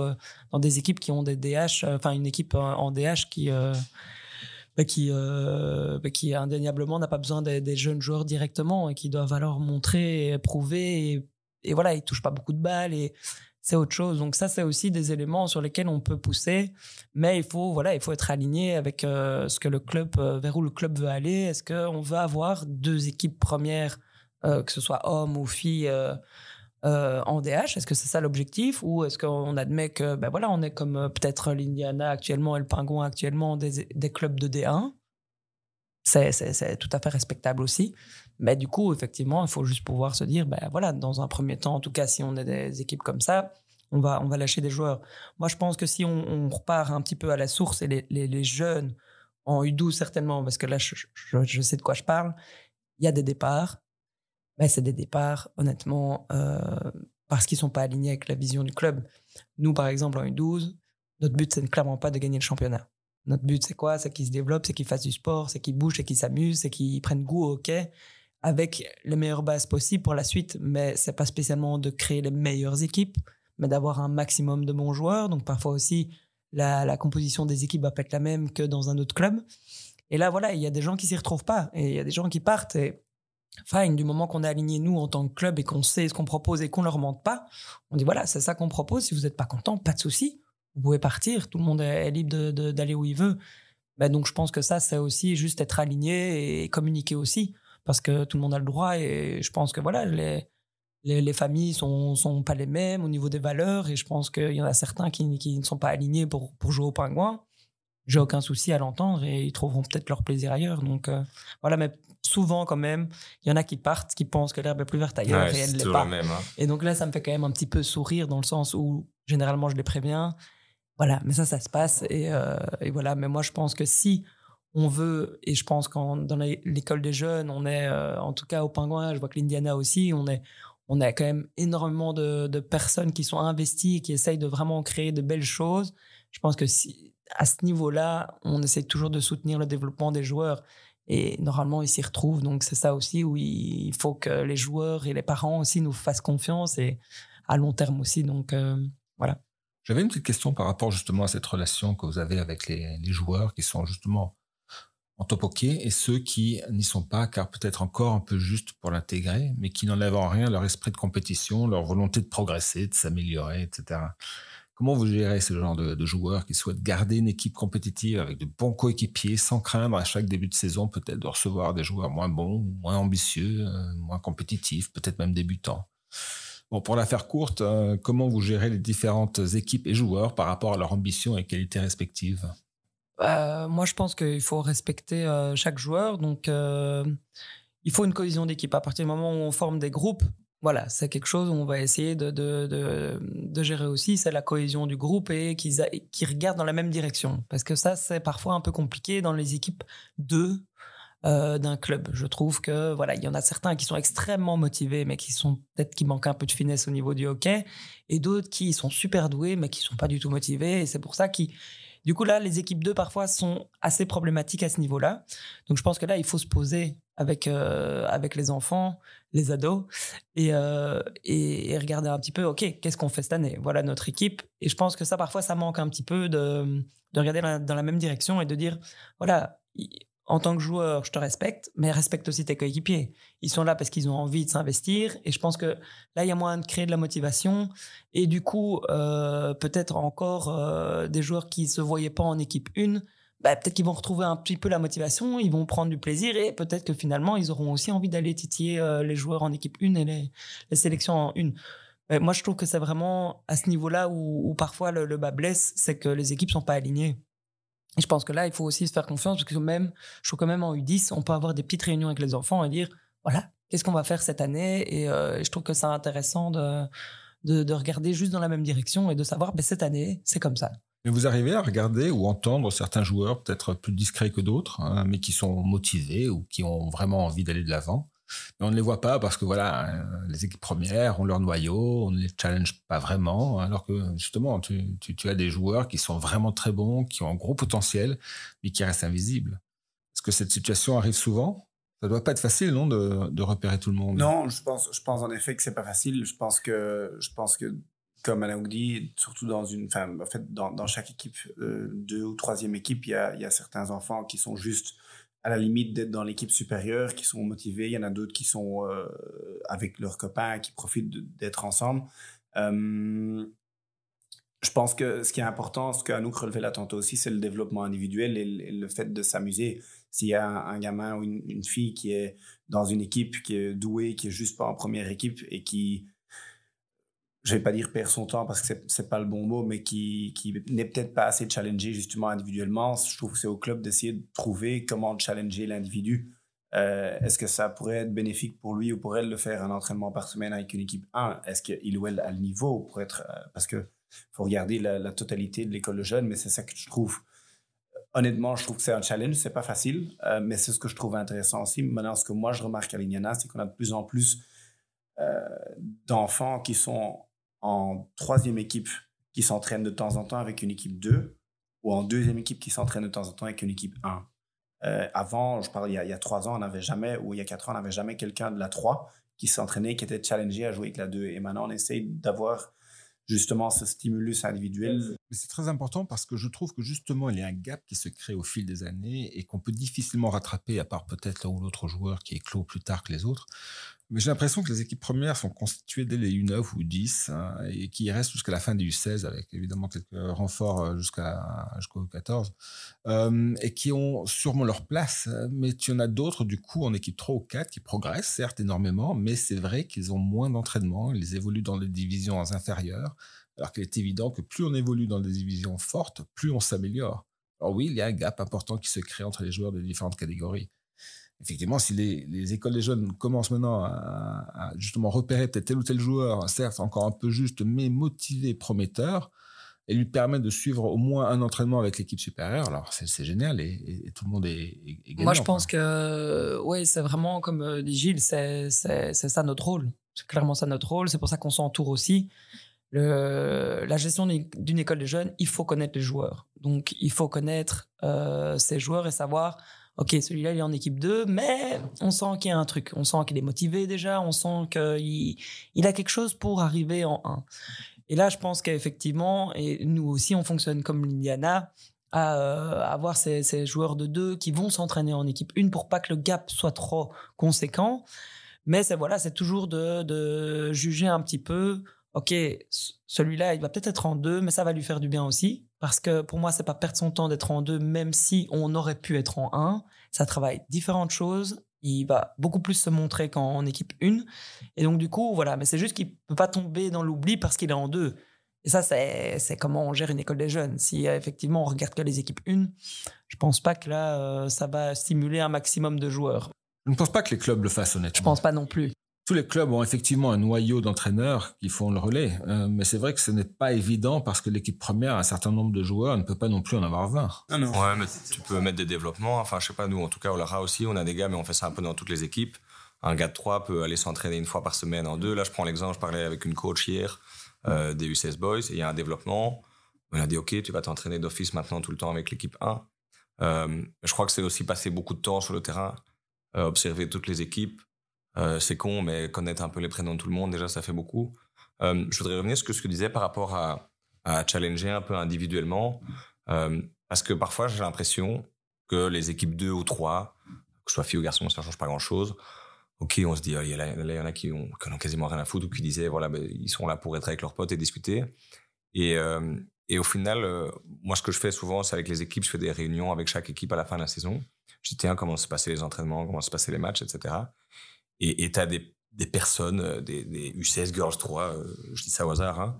dans des équipes qui ont des DH, enfin une équipe en DH qui bah, qui, euh, bah, qui indéniablement n'a pas besoin des, jeunes joueurs directement et qui doivent alors montrer, prouver et et voilà, il touche pas beaucoup de balles et c'est autre chose. Donc ça, c'est aussi des éléments sur lesquels on peut pousser, mais il faut voilà, il faut être aligné avec euh, ce que le club, euh, vers où le club veut aller. Est-ce qu'on veut avoir deux équipes premières, euh, que ce soit hommes ou filles, en DH Est-ce que c'est ça l'objectif, ou est-ce qu'on admet que ben voilà, on est comme peut-être l'Indiana actuellement et le Pingouin actuellement des, clubs de D1 c'est tout à fait respectable aussi. Mais du coup, effectivement, il faut juste pouvoir se dire, ben voilà, dans un premier temps, en tout cas, si on a des équipes comme ça, on va, on va lâcher des joueurs. Moi, je pense que si on, repart un petit peu à la source et les, jeunes en U12 certainement, parce que là, je, sais de quoi je parle, il y a des départs. Mais c'est des départs, honnêtement, euh, parce qu'ils sont pas alignés avec la vision du club. Nous, par exemple, en U12, notre but, c'est clairement pas de gagner le championnat. Notre but, c'est quoi? C'est qu'ils se développent, c'est qu'ils fassent du sport, c'est qu'ils bougent, c'est qu'ils s'amusent, c'est qu'ils prennent goût au hockey avec les meilleures bases possibles pour la suite. Mais c'est pas spécialement de créer les meilleures équipes, mais d'avoir un maximum de bons joueurs. Donc parfois aussi, la, composition des équipes va pas être la même que dans un autre club. Et là, voilà, il y a des gens qui s'y retrouvent pas et il y a des gens qui partent. Fine, du moment qu'on est aligné nous en tant que club et qu'on sait ce qu'on propose et qu'on leur mente pas, on dit voilà, c'est ça qu'on propose. Si vous n'êtes pas content, pas de souci vous pouvez partir, tout le monde est libre d'aller où il veut. Ben donc je pense que ça, c'est aussi juste être aligné et communiquer aussi, parce que tout le monde a le droit et je pense que voilà, les, les, familles sont, sont pas les mêmes au niveau des valeurs et je pense qu'il y en a certains qui, qui ne sont pas alignés pour, pour jouer au pingouin. J'ai aucun souci à l'entendre et ils trouveront peut-être leur plaisir ailleurs. Donc euh, voilà, mais souvent quand même, il y en a qui partent, qui pensent que l'herbe est plus verte ailleurs et elle l'est pas. Même, hein. Et donc là, ça me fait quand même un petit peu sourire dans le sens où généralement je les préviens voilà, mais ça, ça se passe. Euh, et, voilà, mais moi, je pense que si on veut, et je pense qu'en dans l'école des jeunes, on est, euh, en tout cas au Pingouin, je vois que l'Indiana aussi, on est, on a quand même énormément de, personnes qui sont investies et qui essayent de vraiment créer de belles choses. Je pense que si, à ce niveau-là, on essaie toujours de soutenir le développement des joueurs. Et normalement, ils s'y retrouvent. Donc, c'est ça aussi où il faut que les joueurs et les parents aussi nous fassent confiance et à long terme aussi. Donc, euh, voilà. J'avais une petite question par rapport justement à cette relation que vous avez avec les, joueurs qui sont justement en top hockey et ceux qui n'y sont pas, car peut-être encore un peu juste pour l'intégrer, mais qui n'enlèvent en rien leur esprit de compétition, leur volonté de progresser, de s'améliorer, etc. Comment vous gérez ce genre de, joueurs qui souhaitent garder une équipe compétitive avec de bons coéquipiers sans craindre à chaque début de saison peut-être de recevoir des joueurs moins bons, moins ambitieux, euh, moins compétitifs, peut-être même débutants? Bon, pour la faire courte, euh, comment vous gérez les différentes équipes et joueurs par rapport à leur ambition et qualité respectives? Euh, moi, je pense qu'il faut respecter chaque joueur. Donc, il faut une cohésion d'équipe. À partir du moment où on forme des groupes, voilà, c'est quelque chose où on va essayer de, de, de, gérer aussi. C'est la cohésion du groupe et qu'ils qui regardent dans la même direction. Parce que ça, c'est parfois un peu compliqué dans les équipes 2 d'un club. Je trouve que voilà, il y en a certains qui sont extrêmement motivés, mais qui sont peut-être qui manquent un peu de finesse au niveau du hockey, et d'autres qui sont super doués, mais qui sont pas du tout motivés. Et c'est pour ça qu'ils du coup, là, les équipes 2, parfois, sont assez problématiques à ce niveau-là. Donc, je pense que là, il faut se poser avec, euh, avec les enfants, les ados, euh, et, et, regarder un petit peu, OK, qu'est-ce qu'on fait cette année? Voilà notre équipe. Et je pense que ça, parfois, ça manque un petit peu de, de regarder dans la même direction et de dire, voilà, en tant que joueur, je te respecte, mais respecte aussi tes coéquipiers. Ils sont là parce qu'ils ont envie de s'investir. Et je pense que là, il y a moyen de créer de la motivation. Et du coup, euh, peut-être encore des joueurs qui se voyaient pas en équipe 1, bah, peut-être qu'ils vont retrouver un petit peu la motivation, ils vont prendre du plaisir et peut-être que finalement, ils auront aussi envie d'aller titiller euh, les joueurs en équipe 1 et les, sélections en 1. moi, je trouve que c'est vraiment à ce niveau-là où, parfois le, bas blesse, c'est que les équipes sont pas alignées. Et je pense que là, il faut aussi se faire confiance parce que même, je trouve quand même en U10, on peut avoir des petites réunions avec les enfants et dire, voilà, qu'est-ce qu'on va faire cette année? Euh, et, je trouve que c'est intéressant de, de, regarder juste dans la même direction et de savoir, ben, cette année, c'est comme ça. Mais vous arrivez à regarder ou entendre certains joueurs, peut-être plus discrets que d'autres, hein, mais qui sont motivés ou qui ont vraiment envie d'aller de l'avant mais on ne les voit pas parce que voilà, euh, les équipes premières ont leur noyau, on ne les challenge pas vraiment, alors que justement, tu, as des joueurs qui sont vraiment très bons, qui ont un gros potentiel, mais qui restent invisibles. Est-ce que cette situation arrive souvent? Ça doit pas être facile, non, de, repérer tout le monde Non, je pense, je pense en effet que c'est pas facile. Je pense que, je pense que comme Alain dit, surtout dans une, enfin, en fait, dans, chaque équipe, euh, deux ou troisième équipe, il y a, certains enfants qui sont juste à la limite d'être dans l'équipe supérieure, qui sont motivés. Il y en a d'autres qui sont euh, avec leurs copains, qui profitent d'être ensemble. Euh, je pense que ce qui est important, ce qu'Anouk relevait là tantôt aussi, c'est le développement individuel et le, fait de s'amuser. S'il y a un, gamin ou une, une, fille qui est dans une équipe, qui est douée, qui est juste pas en première équipe et qui je vais pas dire perd son temps parce que c'est pas le bon mot, mais qui, qui n'est peut-être pas assez challengé justement individuellement. Je trouve que c'est au club d'essayer de trouver comment challenger l'individu. Euh, est-ce que ça pourrait être bénéfique pour lui ou pour elle de faire un entraînement par semaine avec une équipe 1 Est-ce qu'il ou elle a le niveau pour être euh, parce que faut regarder la, totalité de l'école de jeunes, mais c'est ça que je trouve. Honnêtement, je trouve que c'est un challenge, c'est pas facile, euh, mais c'est ce que je trouve intéressant aussi. Maintenant, ce que moi je remarque à l'Ignana, c'est qu'on a de plus en plus d'enfants qui sont en troisième équipe qui s'entraîne de temps en temps avec une équipe 2 ou en deuxième équipe qui s'entraîne de temps en temps avec une équipe 1. Euh, avant, je parle il y, a, trois ans, on n'avait jamais, ou il y a quatre ans, on n'avait jamais quelqu'un de la 3 qui s'entraînait, qui était challengé à jouer avec la 2. Et maintenant, on essaye d'avoir justement ce stimulus individuel. C'est très important parce que je trouve que justement, il y a un gap qui se crée au fil des années et qu'on peut difficilement rattraper, à part peut-être l'un ou l'autre joueur qui est clos plus tard que les autres. Mais j'ai l'impression que les équipes premières sont constituées dès les U9 ou 10 hein, et qui restent jusqu'à la fin des U16 avec évidemment quelques renforts euh, jusqu'à jusqu'au 14 euh, et qui ont sûrement leur place. Mais tu en as d'autres du coup en équipe 3 ou 4 qui progressent certes énormément, mais c'est vrai qu'ils ont moins d'entraînement, ils évoluent dans des divisions inférieures, alors qu'il est évident que plus on évolue dans des divisions fortes, plus on s'améliore. Alors oui, il y a un gap important qui se crée entre les joueurs de différentes catégories effectivement, si les, écoles des jeunes commencent maintenant à, justement repérer peut-être tel ou tel joueur, certes encore un peu juste, mais motivé, prometteur, et lui permettre de suivre au moins un entraînement avec l'équipe supérieure, alors c'est génial et, tout le monde est, gagnant. Moi, je pense que oui, c'est vraiment comme euh, dit Gilles, c'est ça notre rôle. C'est clairement ça notre rôle. C'est pour ça qu'on s'entoure aussi. Le, la gestion d'une école des jeunes, il faut connaître les joueurs. Donc, il faut connaître euh, ces joueurs et savoir ok, celui-là, il est en équipe 2, mais on sent qu'il y a un truc. On sent qu'il est motivé déjà, on sent qu'il il a quelque chose pour arriver en 1. Et là, je pense qu'effectivement, et nous aussi, on fonctionne comme l'Indiana, à, euh, avoir ces, joueurs de deux qui vont s'entraîner en équipe une pour pas que le gap soit trop conséquent. Mais c'est voilà, c'est toujours de, de, juger un petit peu. Ok, celui-là, il va peut-être être en deux, mais ça va lui faire du bien aussi. Parce que pour moi, c'est pas perdre son temps d'être en deux, même si on aurait pu être en un. Ça travaille différentes choses. Il va beaucoup plus se montrer qu'en équipe une. Et donc, du coup, voilà. Mais c'est juste qu'il peut pas tomber dans l'oubli parce qu'il est en deux. Et ça, c'est comment on gère une école des jeunes. Si euh, effectivement on regarde que les équipes 1, je pense pas que là, euh, ça va stimuler un maximum de joueurs. Je ne pense pas que les clubs le fassent honnêtement. Je pense pas non plus. Tous les clubs ont effectivement un noyau d'entraîneurs qui font le relais, euh, mais c'est vrai que ce n'est pas évident parce que l'équipe première, un certain nombre de joueurs, ne peut pas non plus en avoir 20. Non, non. Ouais, mais tu peux mettre des développements. Enfin, je sais pas, nous, en tout cas, au Lara aussi, on a des gars, mais on fait ça un peu dans toutes les équipes. Un gars de 3 peut aller s'entraîner une fois par semaine en deux. Là, je prends l'exemple, je parlais avec une coach hier euh, des U16 Boys, et il y a un développement. On a dit, OK, tu vas t'entraîner d'office maintenant tout le temps avec l'équipe 1. Euh, je crois que c'est aussi passer beaucoup de temps sur le terrain, euh, observer toutes les équipes. C'est con, mais connaître un peu les prénoms de tout le monde, déjà, ça fait beaucoup. je voudrais revenir sur ce que tu disais par rapport à, challenger un peu individuellement. parce que parfois, j'ai l'impression que les équipes 2 ou 3, que ce soit filles ou garçons, ça ne change pas grand-chose, ok, on se dit, il y, en a qui ont, quasiment rien à foutre ou qui disaient, voilà, ben, ils sont là pour être avec leurs potes et discuter. Et, euh, et au final, euh, moi, ce que je fais souvent, c'est avec les équipes, je fais des réunions avec chaque équipe à la fin de la saison. Je dis, tiens, comment se passaient les entraînements, comment se passaient les matchs, etc. Et tu as des, des, personnes, euh, des, des, U16 Girls 3, je dis ça au hasard, hein,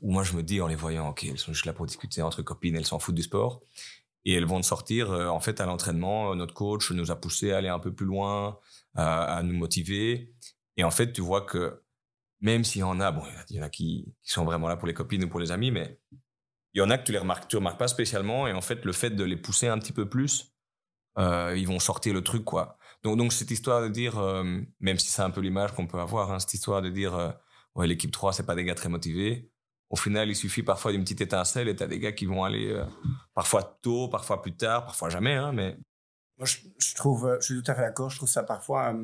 où moi, je me dis, en les voyant, ok, elles sont juste là pour discuter entre copines, elles s'en foutent du sport. Et elles vont de sortir, en fait, à l'entraînement, notre coach nous a poussé à aller un peu plus loin, à, nous motiver. Et en fait, tu vois que même s'il y en a, bon, il y en a qui, sont vraiment là pour les copines ou pour les amis, mais il y en a que tu les remarques, tu remarques pas spécialement. Et en fait, le fait de les pousser un petit peu plus, euh, ils vont sortir le truc, quoi. Donc, cette histoire de dire, euh, même si c'est un peu l'image qu'on peut avoir, hein, cette histoire de dire, euh, ouais, l'équipe 3, c'est pas des gars très motivés. Au final, il suffit parfois d'une petite étincelle et tu as des gars qui vont aller parfois tôt, parfois plus tard, parfois jamais, hein, mais moi, je, trouve, euh, je suis tout à fait d'accord. Je trouve ça parfois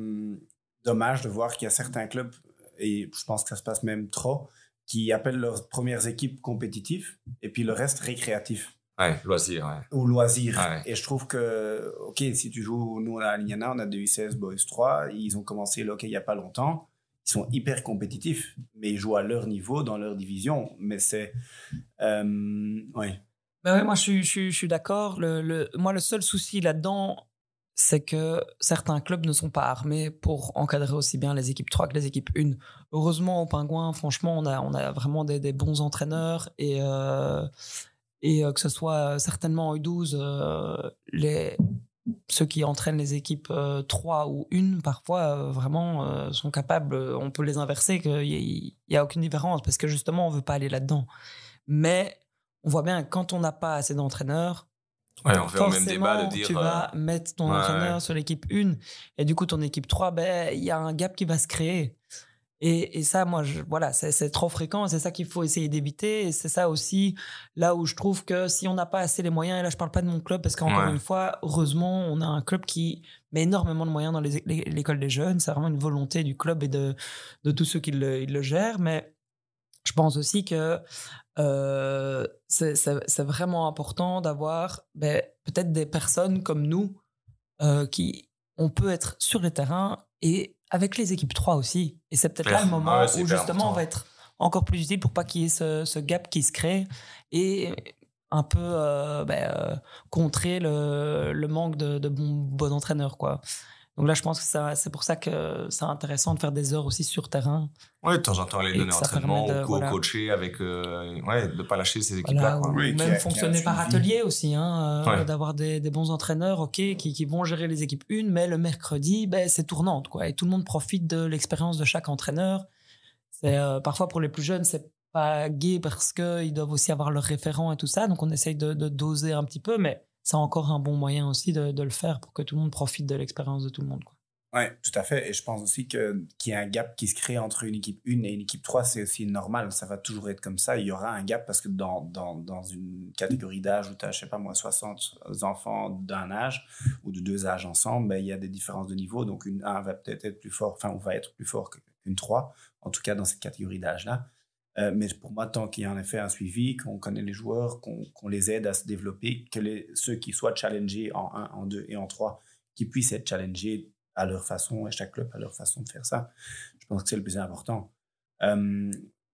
dommage de voir qu'il y a certains clubs, et je pense que ça se passe même trop, qui appellent leurs premières équipes compétitives et puis le reste récréatif. Ouais, loisir, ouais. Ou loisir. Et je trouve que, OK, si tu joues, nous, à Lignana, on a des U16 Boys 3, ils ont commencé là, il n'y a pas longtemps. Ils sont hyper compétitifs, mais ils jouent à leur niveau, dans leur division. Mais c'est. Euh, ouais. Ben ouais, moi je suis, je suis, d'accord. Le, le, moi, le seul souci là-dedans, c'est que certains clubs ne sont pas armés pour encadrer aussi bien les équipes 3 que les équipes 1. Heureusement, au Pingouin, franchement, on a, on a vraiment des, des bons entraîneurs et, euh, et euh, que ce soit certainement en U12, euh, les, ceux qui entraînent les équipes 3 ou 1, parfois, vraiment, sont capables, on peut les inverser, qu'il n'y a, a, aucune différence parce que justement, on ne veut pas aller là-dedans. Mais on voit bien que quand on n'a pas assez d'entraîneurs, Ouais, on fait même débat de dire. Tu vas euh, mettre ton entraîneur sur l'équipe 1 et du coup, ton équipe 3, ben, il y a un gap qui va se créer. Et, et ça, moi, je, voilà, c'est trop fréquent. C'est ça qu'il faut essayer d'éviter. Et c'est ça aussi, là où je trouve que si on n'a pas assez les moyens, et là, je parle pas de mon club parce qu'encore une fois, heureusement, on a un club qui met énormément de moyens dans l'école des jeunes. C'est vraiment une volonté du club et de, de tous ceux qui le, le gèrent. Mais je pense aussi que euh, c'est vraiment important d'avoir ben, peut-être des personnes comme nous euh, qui, on peut être sur le terrain et avec les équipes 3 aussi. Et c'est peut-être là le moment où justement on va être encore plus utile pour pas qu'il y ait ce, gap qui se crée et un peu euh, ben, contrer le, le, manque de, de bons, bons entraîneurs. Quoi. Donc là, je pense que c'est pour ça que c'est intéressant de faire des heures aussi sur terrain. Oui, de temps en temps, les donner entraînement ou coacher avec. Euh, ouais, de ne pas lâcher ces équipes-là. Ou même fonctionner par atelier aussi, hein, euh, d'avoir des, des, bons entraîneurs, ok, qui, qui, vont gérer les équipes une, mais le mercredi, ben, c'est tournante, quoi. Et tout le monde profite de l'expérience de chaque entraîneur. C'est euh, parfois pour les plus jeunes, c'est pas gay parce qu'ils doivent aussi avoir leur référent et tout ça. Donc on essaye de, de doser un petit peu, mais c'est encore un bon moyen aussi de, le faire pour que tout le monde profite de l'expérience de tout le monde. Oui, tout à fait. Et je pense aussi qu'il y a un gap qui se crée entre une équipe 1 et une équipe 3. C'est aussi normal. Ça va toujours être comme ça. Il y aura un gap parce que dans, dans, dans une catégorie d'âge où tu as, je sais pas moi, 60 enfants d'un âge ou de deux âges ensemble, ben, il y a des différences de niveau. Donc, une 1 va peut-être être plus fort, enfin, on va être plus fort qu'une 3, en tout cas dans cette catégorie d'âge-là. Euh, mais pour moi, tant qu'il y a en effet un suivi, qu'on connaît les joueurs, qu'on les aide à se développer, que ceux qui soient challengés en 1, en 2 et en 3, qui puissent être challengés à leur façon, et chaque club à leur façon de faire ça, je pense que c'est le plus important. Euh,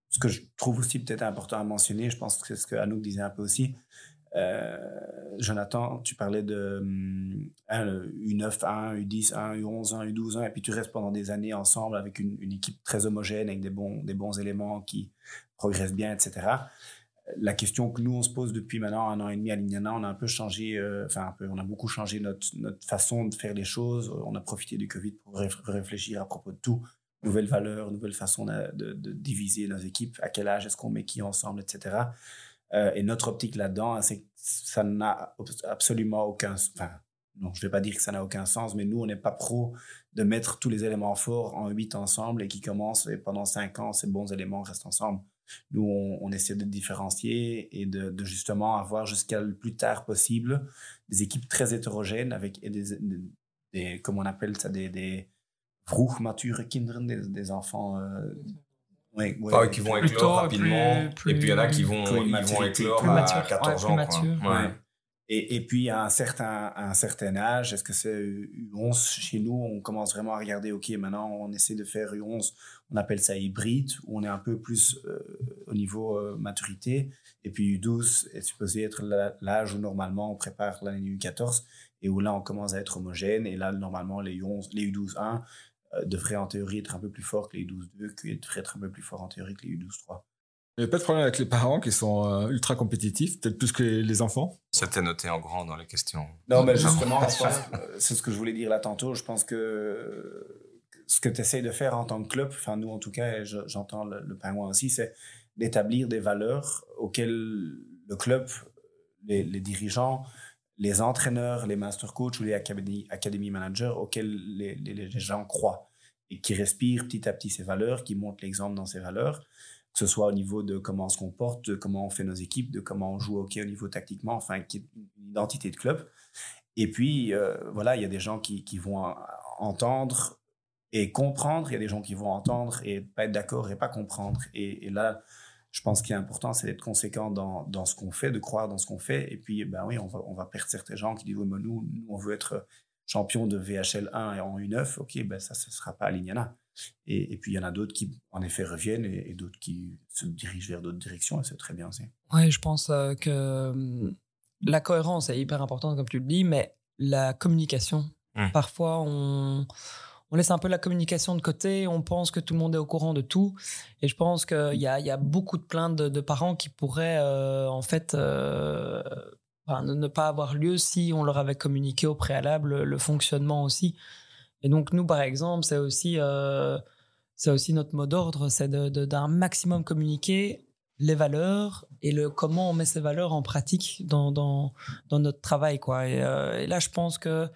ce que je trouve aussi peut-être important à mentionner, je pense que c'est ce que Anouk disait un peu aussi, euh, Jonathan, tu parlais de U9-1, U10-1, U11-1, U12-1, et puis tu restes pendant des années ensemble avec une, équipe très homogène, avec des bons, des bons éléments qui progressent bien, etc. La question que nous, on se pose depuis maintenant un an et demi à Lignana, on a un peu changé, euh, enfin, un peu, on a beaucoup changé notre, notre façon de faire les choses. On a profité du Covid pour réfléchir à propos de tout. Nouvelles valeurs, nouvelles façons de diviser nos équipes, à quel âge est-ce qu'on met qui ensemble, etc. Euh, et notre optique là-dedans, c'est que ça n'a absolument aucun... Enfin, non, je ne vais pas dire que ça n'a aucun sens, mais nous, on n'est pas pro de mettre tous les éléments forts en huit ensemble et qui commencent et pendant cinq ans, ces bons éléments restent ensemble. Nous, on, essaie de différencier et de, justement avoir jusqu'à le plus tard possible des équipes très hétérogènes avec des, des, comment on appelle ça, des, des mature kinderen, des, des enfants euh, Ouais, qui vont éclore rapidement. et puis il y en a qui vont, ils vont éclore à 14 ans. Et, et, puis à un certain, un certain âge, est-ce que c'est U11 chez nous On commence vraiment à regarder, ok, maintenant on essaie de faire U11, on appelle ça hybride, où on est un peu plus euh, au niveau euh, maturité. Et puis U12 est supposé être l'âge où normalement on prépare l'année U14 et où là on commence à être homogène. Et là, normalement, les, U11, les U12-1 euh, devrait en théorie être un peu plus fort que les U12-2, qui devrait être un peu plus fort en théorie que les U12-3. Il n'y a pas de problème avec les parents qui sont euh, ultra compétitifs, peut-être plus que les enfants C'était noté en grand dans les questions. Non, mais justement, <laughs> euh, c'est ce que je voulais dire là tantôt. Je pense que ce que tu essayes de faire en tant que club, enfin nous en tout cas, j'entends le, le pingouin aussi, c'est d'établir des valeurs auxquelles le club, les, les dirigeants, les entraîneurs, les master coachs ou les academy, academy managers auxquels les, gens croient et qui respirent petit à petit ces valeurs, qui montrent l'exemple dans ces valeurs, que ce soit au niveau de comment on se comporte, de comment on fait nos équipes, de comment on joue au hockey au niveau tactiquement, enfin, qui est une identité de club. Et puis, euh, voilà, il y a des gens qui, vont entendre et comprendre, il y a des gens qui vont entendre et pas être d'accord et pas comprendre. Et là, je pense qu'il est important, c'est d'être conséquent dans, dans ce qu'on fait, de croire dans ce qu'on fait. Et puis, ben oui, on va, on va perdre certains gens qui disent, oui, mais nous, nous, on veut être champion de VHL 1 et en U9. OK, ben ça, ce ne sera pas à l'Ignana. Et, et, puis, il y en a d'autres qui, en effet, reviennent et, d'autres qui se dirigent vers d'autres directions. Et c'est très bien aussi. Oui, je pense euh, que hum, la cohérence est hyper importante, comme tu le dis, mais la communication, mmh. parfois, on on laisse un peu la communication de côté, on pense que tout le monde est au courant de tout. Et je pense qu'il y a, beaucoup de plaintes de, parents qui pourraient euh, en fait euh, ne, pas avoir lieu si on leur avait communiqué au préalable le, fonctionnement aussi. Et donc nous, par exemple, c'est aussi, euh, aussi notre mot d'ordre, c'est d'un maximum communiquer les valeurs et le comment on met ces valeurs en pratique dans, dans, dans notre travail quoi. Euh, et, là je pense que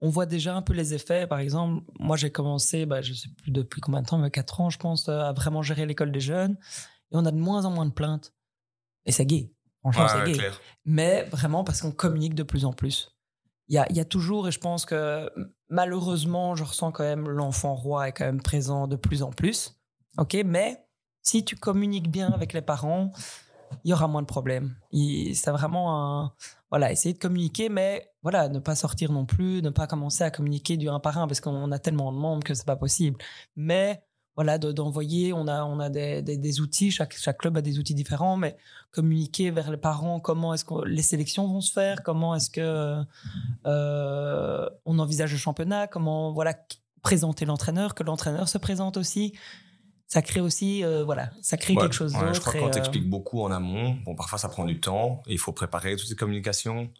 on voit déjà un peu les effets. Par exemple moi j'ai commencé bah, je sais plus depuis combien de temps mais 4 ans je pense à vraiment gérer l'école des jeunes. Et on a de moins en moins de plaintes. Et c'est gay. Franchement c'est gay. mais vraiment parce qu'on communique de plus en plus. Il y a, y a toujours et je pense que malheureusement je ressens quand même l'enfant roi est quand même présent de plus en plus. Ok mais si tu communiques bien avec les parents, il y aura moins de problèmes. C'est vraiment un, voilà, essayer de communiquer, mais voilà, ne pas sortir non plus, ne pas commencer à communiquer du un par un parce qu'on a tellement de membres que c'est pas possible. Mais voilà, d'envoyer, on a, on a des, outils, chaque, chaque club a des outils différents, mais communiquer vers les parents comment est-ce que les sélections vont se faire, comment est-ce que euh, on envisage le championnat, comment voilà présenter l'entraîneur, que l'entraîneur se présente aussi ça crée aussi, euh, voilà, ça crée quelque chose d'autre. je crois qu'on t'explique euh, beaucoup en amont. Bon, parfois ça prend du temps et il faut préparer toutes ces communications.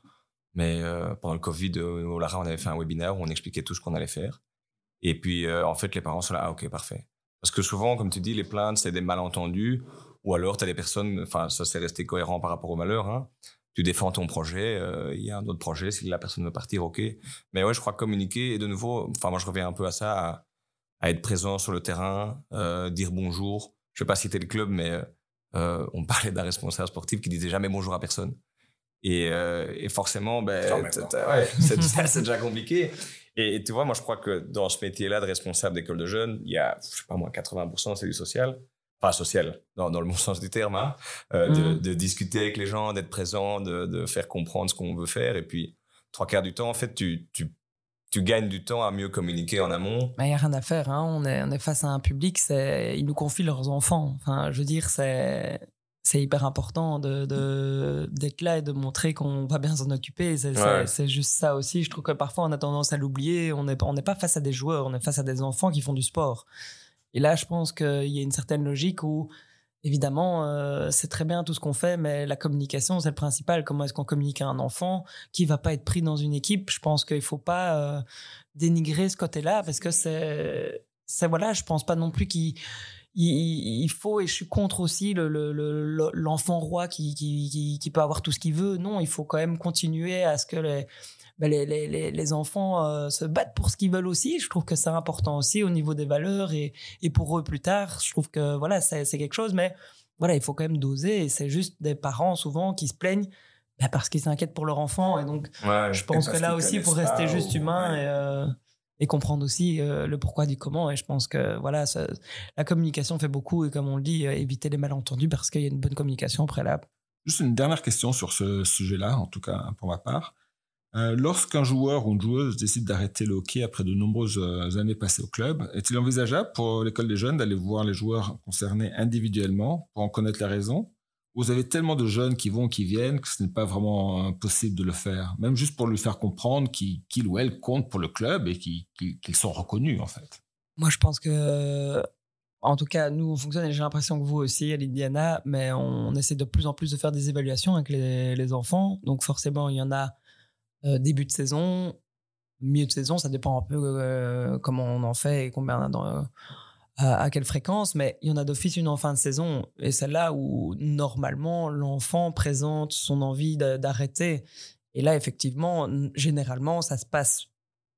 Mais euh, pendant le Covid, au Lara, on avait fait un webinaire où on expliquait tout ce qu'on allait faire. Et puis, en fait, les parents sont là, ah, ok, parfait. Parce que souvent, comme tu dis, les plaintes, c'est des malentendus. Ou alors, tu as des personnes, enfin, ça c'est resté cohérent par rapport au malheur. Hein. Tu défends ton projet, il y a un autre projet, si la personne veut partir, ok. Mais ouais, je crois communiquer, et de nouveau, enfin, moi je reviens un peu à ça, à être présent sur le terrain, euh, dire bonjour. Je vais pas citer le club, mais euh, on <laughs> parlait d'un responsable sportif qui disait jamais bonjour à personne. Et, euh, et forcément, ben, <laughs> c'est déjà compliqué. Et, tu vois, moi, je crois que dans ce métier-là de responsable d'école de jeunes, il y a, je sais pas moi, 80% c'est du social. pas social dans, dans, le bon sens du terme, hein, euh, de, de discuter avec les gens, d'être présent, de, de faire comprendre ce qu'on veut faire. Et puis, trois quarts du temps, en fait, tu, tu, tu gagnes du temps à mieux communiquer en amont. Il n'y a rien à faire. Hein. On, est, on est face à un public, ils nous confient leurs enfants. Enfin, je veux dire, c'est, hyper important de, de- d'être là et de montrer qu'on va bien s'en occuper. C'est, Ouais. juste ça aussi. Je trouve que parfois, on a tendance à l'oublier. On n'est pas- on n'est pas face à des joueurs, on est face à des enfants qui font du sport. Et là, je pense qu'il y a une certaine logique où, évidemment, euh, c'est très bien tout ce qu'on fait, mais la communication, c'est le principal. Comment est-ce qu'on communique à un enfant qui va pas être pris dans une équipe? Je pense qu'il faut pas euh, dénigrer ce côté-là parce que c'est, c'est voilà, je pense pas non plus qu'il il, il faut et je suis contre aussi le, le- l'enfant roi qui, qui, qui peut avoir tout ce qu'il veut. Non, il faut quand même continuer à ce que les ben, les, les, les, les enfants euh, se battent pour ce qu'ils veulent aussi. Je trouve que c'est important aussi au niveau des valeurs et, et pour eux plus tard. Je trouve que voilà, c'est, c'est quelque chose, mais voilà, il faut quand même doser. Et c'est juste des parents souvent qui se plaignent ben, parce qu'ils s'inquiètent pour leur enfant. Et donc, Ouais. je pense que là aussi, il faut rester juste ou- humain ouais. et, euh, et comprendre aussi euh, le pourquoi du comment. Et je pense que voilà, ça- la communication fait beaucoup. Et comme on le dit, euh, éviter les malentendus parce qu'il y a une bonne communication au préalable. Juste une dernière question sur ce sujet-là, en tout cas pour ma part. Euh, Lorsqu'un joueur ou une joueuse décide d'arrêter le hockey après de nombreuses euh, années passées au club, est-il envisageable pour l'école des jeunes d'aller voir les joueurs concernés individuellement pour en connaître les raisons Ou Vous avez tellement de jeunes qui vont, qui viennent, que ce n'est pas vraiment euh, possible de le faire, même juste pour lui faire comprendre qu'il ou elle compte pour le club et qu'ils sont reconnus en fait. Moi, je pense que, en tout cas, nous, on fonctionne, et j'ai l'impression que vous aussi, à l'Indiana, mais on, essaie de plus en plus de faire des évaluations avec les, les enfants. Donc, forcément, il y en a début de saison, milieu de saison, ça dépend un peu euh, comment on en fait et combien euh, à, quelle fréquence, mais il y en a d'office une en fin de saison. Et c'est là où, normalement, l'enfant présente son envie d'a- d'arrêter. Et là, effectivement, généralement, ça se passe.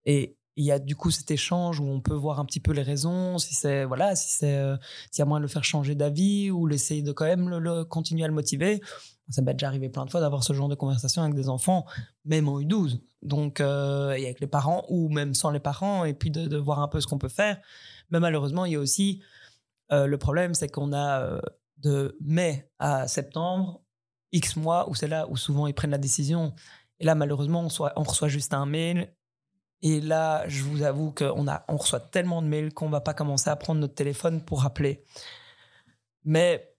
Et il y a du coup cet échange où on peut voir un petit peu les raisons, si c'est voilà, si c'est euh, s'il y a moyen de le faire changer d'avis ou l'essayer de quand même le, le- continuer à le motiver. Ça m'est déjà arrivé plein de fois d'avoir ce genre de conversation avec des enfants, même en U12, donc euh, et avec les parents ou même sans les parents, et puis de, voir un peu ce qu'on peut faire. Mais malheureusement, il y a aussi euh, le problème, c'est qu'on a euh, de mai à septembre X mois où c'est là où souvent ils prennent la décision. Et là, malheureusement, on, reçoit juste un mail et là, je vous avoue qu'on on reçoit tellement de mails qu'on va pas commencer à prendre notre téléphone pour appeler. Mais,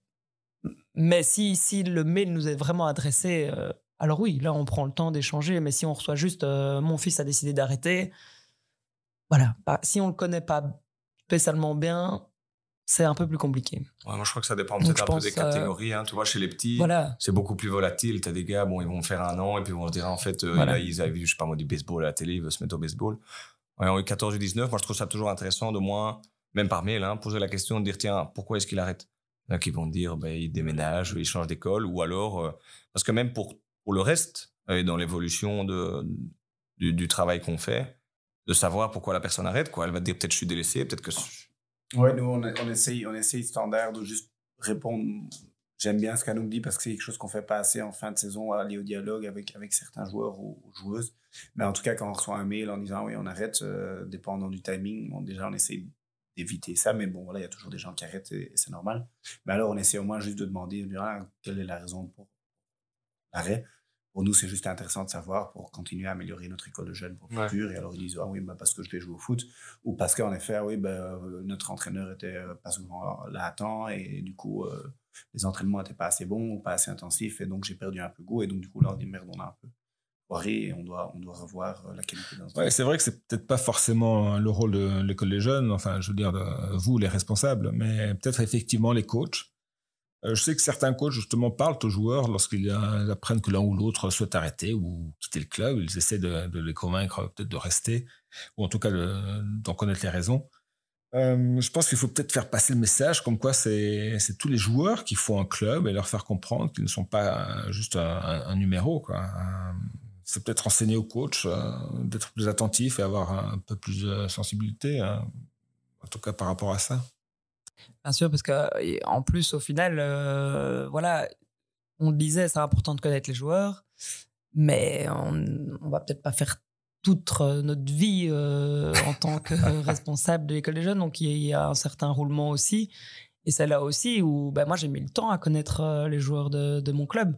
mais si, si le mail nous est vraiment adressé, euh, alors oui, là, on prend le temps d'échanger. Mais si on reçoit juste euh, mon fils a décidé d'arrêter, voilà. Bah, si on le connaît pas spécialement bien, c'est un peu plus compliqué. Ouais, moi, je crois que ça dépend peut-être un peu des catégories. hein. Tu vois, chez les petits, Voilà. c'est beaucoup plus volatile. Tu as des gars, bon, ils vont faire un an et puis ils vont se dire, en fait, euh, Voilà. là, ils avaient vu, je sais pas moi, du baseball à la télé, ils veulent se mettre au baseball. Ouais, en U14 ou 19, moi, je trouve ça toujours intéressant de moins, même par mail, hein, poser la question de dire, tiens, pourquoi est-ce qu'il arrête? Qui vont dire, ben, il déménage, il change d'école, ou alors, euh, parce que même pour, pour le reste, euh, dans l'évolution de, du, travail qu'on fait, de savoir pourquoi la personne arrête, quoi. Elle va dire, peut-être je suis délaissé, peut-être que. Ouais, nous, on, essaye, on essaye standard de juste répondre. J'aime bien ce qu'elle nous dit parce que c'est quelque chose qu'on fait pas assez en fin de saison, aller au dialogue avec, avec certains joueurs ou, ou joueuses. Mais en tout cas, quand on reçoit un mail en disant oui, on arrête, euh, dépendant du timing, bon, déjà, on essaye d'éviter ça. Mais bon, voilà, il y a toujours des gens qui arrêtent et, et c'est normal. Mais alors, on essaie au moins juste de demander ah, quelle est la raison pour l'arrêt? Pour nous, c'est juste intéressant de savoir pour continuer à améliorer notre école de jeunes pour le Ouais. futur. Et alors, ils disent, ah oui, bah, parce que je vais jouer au foot. Ou parce qu'en effet, ah oui, bah, euh, notre entraîneur était euh, pas souvent là à temps et du coup, euh, les entraînements n'étaient pas assez bons ou pas assez intensifs et donc j'ai perdu un peu goût. Et donc, du coup, là, on dit merde, on a un peu et on doit, on doit revoir euh, la qualité notre Ouais, c'est vrai que c'est peut-être pas forcément le rôle de l'école des jeunes, enfin, je veux dire, de vous, les responsables, mais peut-être effectivement les coachs. Euh, je sais que certains coachs, justement, parlent aux joueurs lorsqu'ils euh, apprennent que l'un ou l'autre souhaite arrêter ou quitter le club. Ils essaient de, de les convaincre peut-être de rester, ou en tout cas de- d'en connaître les raisons. Euh, je pense qu'il faut peut-être faire passer le message comme quoi c'est tous les joueurs qui font un club et leur faire comprendre qu'ils ne sont pas euh, juste un, un- un numéro. quoi. Euh, C'est peut-être enseigner aux coachs euh, d'être plus attentifs et avoir un peu plus de sensibilité, hein, en tout cas par rapport à ça. Bien sûr, parce que et en plus, au final, euh, voilà, on le disait, c'est important de connaître les joueurs, mais on, on va peut-être pas faire toute euh, notre vie euh, en tant que <laughs> responsable de l'école des jeunes, donc il y, a- un certain roulement aussi. Et c'est là aussi où ben, moi j'ai mis le temps à connaître euh, les joueurs de, de, mon club.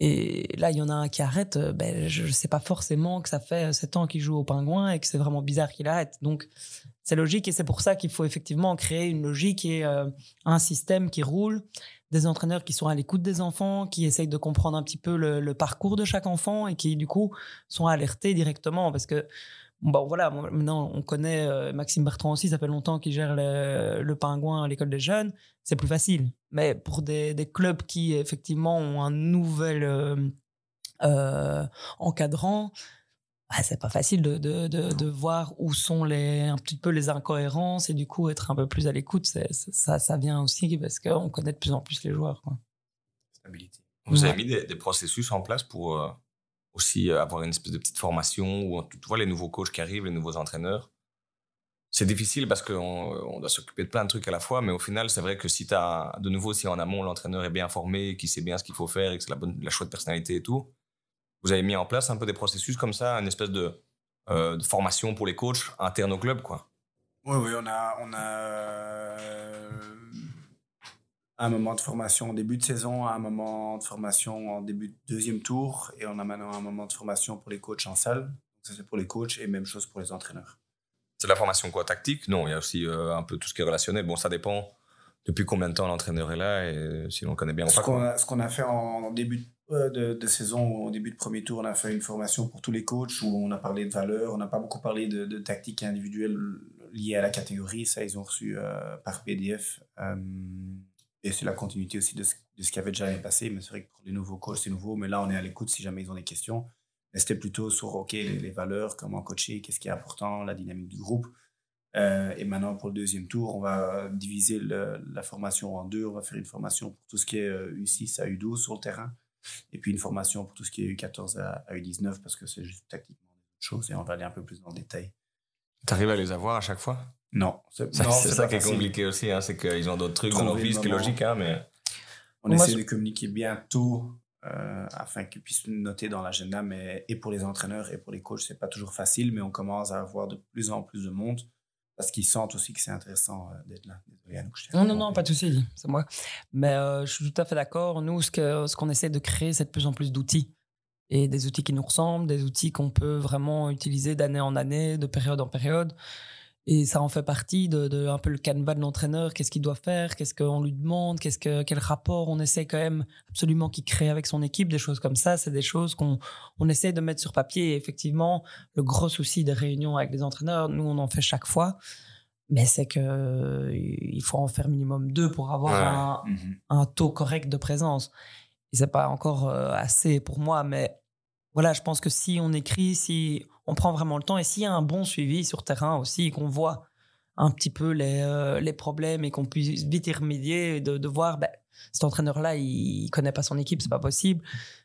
Et là, il y en a un qui arrête, ben, je ne sais pas forcément que ça fait 7 ans qu'il joue au pingouin et que c'est vraiment bizarre qu'il arrête. Donc c'est logique et c'est pour ça qu'il faut effectivement créer une logique et un système qui roule des entraîneurs qui sont à l'écoute des enfants, qui essayent de comprendre un petit peu le, parcours de chaque enfant et qui, du coup, sont alertés directement. Parce que, bon, voilà, maintenant, on connaît euh, Maxime Bertrand aussi, ça fait longtemps qu'il gère le, pingouin à l'école des jeunes. C'est plus facile. Mais pour des, clubs qui, effectivement, ont un nouvel euh, euh, encadrant, bah, c'est pas facile de, de, de, voir où sont les, un petit peu les incohérences et du coup être un peu plus à l'écoute. Ça, ça vient aussi parce qu'on connaît de plus en plus les joueurs. Quoi. Stabilité. Vous avez mis des, processus en place pour aussi euh, avoir une espèce de petite formation où tu vois les nouveaux coachs qui arrivent, les nouveaux entraîneurs. C'est difficile parce qu'on on doit s'occuper de plein de trucs à la fois, mais au final, c'est vrai que si tu as de nouveau, si en amont l'entraîneur est bien formé, qui sait bien ce qu'il faut faire et que c'est la, bonne, la chouette personnalité et tout, vous avez mis en place un peu des processus comme ça, une espèce de, euh, formation pour les coachs internes au club, quoi. Oui, oui, on a, on a euh, un moment de formation en début de saison, un moment de formation en début de deuxième tour, et on a maintenant un moment de formation pour les coachs en salle. Ça, c'est pour les coachs et même chose pour les entraîneurs. C'est la formation quoi Tactique? Non, il y a aussi euh, un peu tout ce qui est relationnel. Bon, ça dépend depuis combien de temps l'entraîneur est là et si on connaît bien ou pas. Ce qu'on a, a, fait en début de de, saison, au début de premier tour, on a fait une formation pour tous les coachs où on a parlé de valeurs. On n'a pas beaucoup parlé de, de tactiques individuelles liées à la catégorie. Ça, ils ont reçu euh, par PDF. Euh, et c'est la continuité aussi de ce, de ce qui avait déjà l'année passé. Mais c'est vrai que pour les nouveaux coachs, c'est nouveau. Mais là, on est à l'écoute si jamais ils ont des questions. Mais c'était plutôt sur OK, les, valeurs, comment coacher, qu'est-ce qui est important, la dynamique du groupe. Euh, et maintenant, pour le deuxième tour, on va diviser la formation en deux. On va faire une formation pour tout ce qui est U6 à U12 sur le terrain et puis une formation pour tout ce qui est U14 à, U19 parce que c'est juste tactiquement des choses et on va aller un peu plus dans le détail. Tu arrives à les avoir à chaque fois? Non. C'est ça, qui est compliqué aussi, hein, c'est qu'ils ont d'autres trucs dans leur vie, ce qui est logique, hein, mais... On essaie de communiquer bien tôt euh, afin qu'ils puissent noter dans l'agenda, mais et pour les entraîneurs et pour les coachs, c'est pas toujours facile, mais on commence à avoir de plus en plus de monde parce qu'ils sentent aussi que c'est intéressant euh, d'être là. Désolé, Non, non, non, pas de souci, c'est moi. Mais euh, je suis tout à fait d'accord. Nous, ce qu'on ce qu'on essaie de créer, c'est de plus en plus d'outils. Et des outils qui nous ressemblent, des outils qu'on peut vraiment utiliser d'année en année, de période en période. Et ça en fait partie de, un peu le canevas de l'entraîneur. Qu'est-ce qu'il doit faire? Qu'est-ce qu'on lui demande? Qu'est-ce que quel rapport on essaie quand même absolument qu'il crée avec son équipe? Des choses comme ça, c'est des choses qu'on on essaie de mettre sur papier. Et effectivement, le gros souci des réunions avec les entraîneurs, nous on en fait chaque fois, mais c'est que il faut en faire minimum deux pour avoir un, mhm. un, taux correct de présence. Et c'est pas encore euh, assez pour moi, mais voilà, je pense que si on écrit, si on prend vraiment le temps et s'il y a un bon suivi sur terrain aussi, qu'on voit un petit peu les, euh, les problèmes et qu'on puisse vite y remédier, de, voir, ben, cet entraîneur-là, il, ne connaît pas son équipe, c'est pas possible.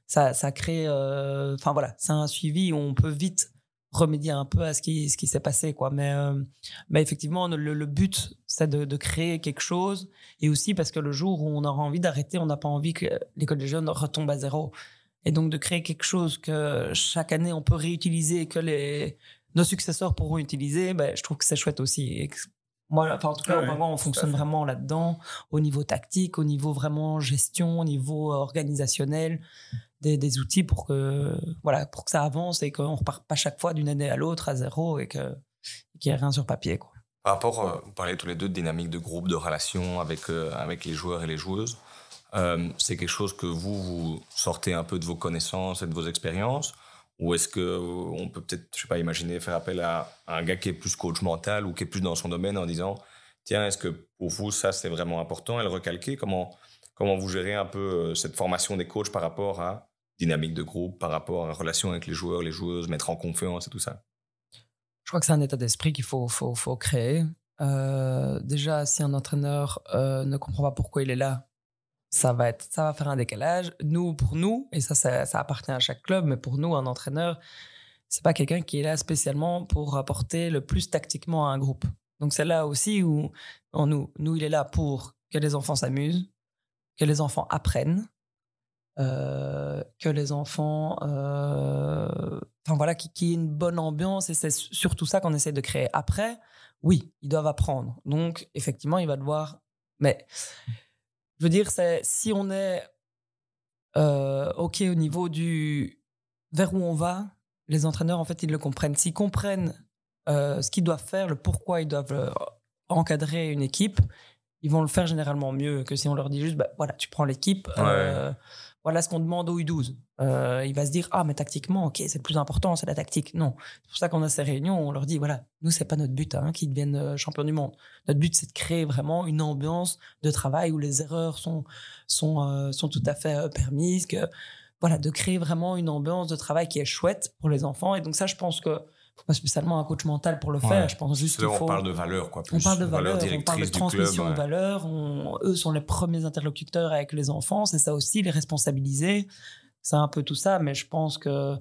Ça, ça crée, euh, enfin voilà, c'est un suivi où on peut vite remédier un peu à ce qui, ce qui s'est passé, quoi. Mais, euh, mais effectivement, le, le but, c'est de, de, créer quelque chose et aussi parce que le jour où on aura envie d'arrêter, on n'a pas envie que l'école des jeunes retombe à zéro. Et donc de créer quelque chose que chaque année on peut réutiliser et que les, nos successeurs pourront utiliser, ben, je trouve que c'est chouette aussi. moi, enfin, en tout cas, on fonctionne vraiment là-dedans, au niveau tactique, au niveau vraiment gestion, au niveau organisationnel, des, outils pour que, voilà, pour que ça avance et qu'on reparte pas chaque fois d'une année à l'autre à zéro et qu'il n'y ait rien sur papier. Quoi. Par rapport, euh, vous parlez tous les deux de dynamique de groupe, de relation avec, euh, avec les joueurs et les joueuses. Euh, c'est quelque chose que vous, vous sortez un peu de vos connaissances et de vos expériences Ou est-ce qu'on peut peut-être, je sais pas, imaginer faire appel à, un gars qui est plus coach mental ou qui est plus dans son domaine en disant tiens, est-ce que pour vous, ça, c'est vraiment important et le recalquer? Comment, comment vous gérez un peu cette formation des coachs par rapport à dynamique de groupe, par rapport à la relation avec les joueurs, les joueuses, mettre en confiance et tout ça? Je crois que c'est un état d'esprit qu'il faut, faut, faut, créer. Euh, déjà, si un entraîneur ne comprend pas pourquoi il est là, ça va être, ça va faire un décalage. Nous, pour nous, et ça, ça, appartient à chaque club, mais pour nous, un entraîneur, c'est pas quelqu'un qui est là spécialement pour apporter le plus tactiquement à un groupe. Donc c'est là aussi où en nous, nous, il est là pour que les enfants s'amusent, que les enfants apprennent, euh, que les enfants, euh, enfin voilà, qu'il y ait une bonne ambiance et c'est surtout ça qu'on essaie de créer. Après, oui, ils doivent apprendre. Donc effectivement, il va devoir Mais je veux dire, c'est si on est euh, OK au niveau du vers où on va, les entraîneurs, en fait, ils le comprennent. S'ils comprennent euh, ce qu'ils doivent faire, le pourquoi ils doivent euh, encadrer une équipe, ils vont le faire généralement mieux que si on leur dit juste, bah, voilà, tu prends l'équipe, euh, voilà ce qu'on demande au U12. Euh, il va se dire, ah, mais tactiquement, ok, c'est le plus important, c'est la tactique. Non, c'est pour ça qu'on a ces réunions, on leur dit, voilà, nous, c'est pas notre but hein, qu'ils deviennent euh, champions du monde. Notre but, c'est de créer vraiment une ambiance de travail où les erreurs sont, sont, euh, sont tout à fait permises, que, voilà, de créer vraiment une ambiance de travail qui est chouette pour les enfants. Et donc ça, je pense que faut pas spécialement un coach mental pour le faire. Ouais. Je pense juste qu'il faut. on parle de valeurs, quoi. Plus. On parle de valeurs, on parle de transmission club, de ouais. valeurs. On- eux sont les premiers interlocuteurs avec les enfants, c'est ça aussi, les responsabiliser. C'est un peu tout ça, mais je pense que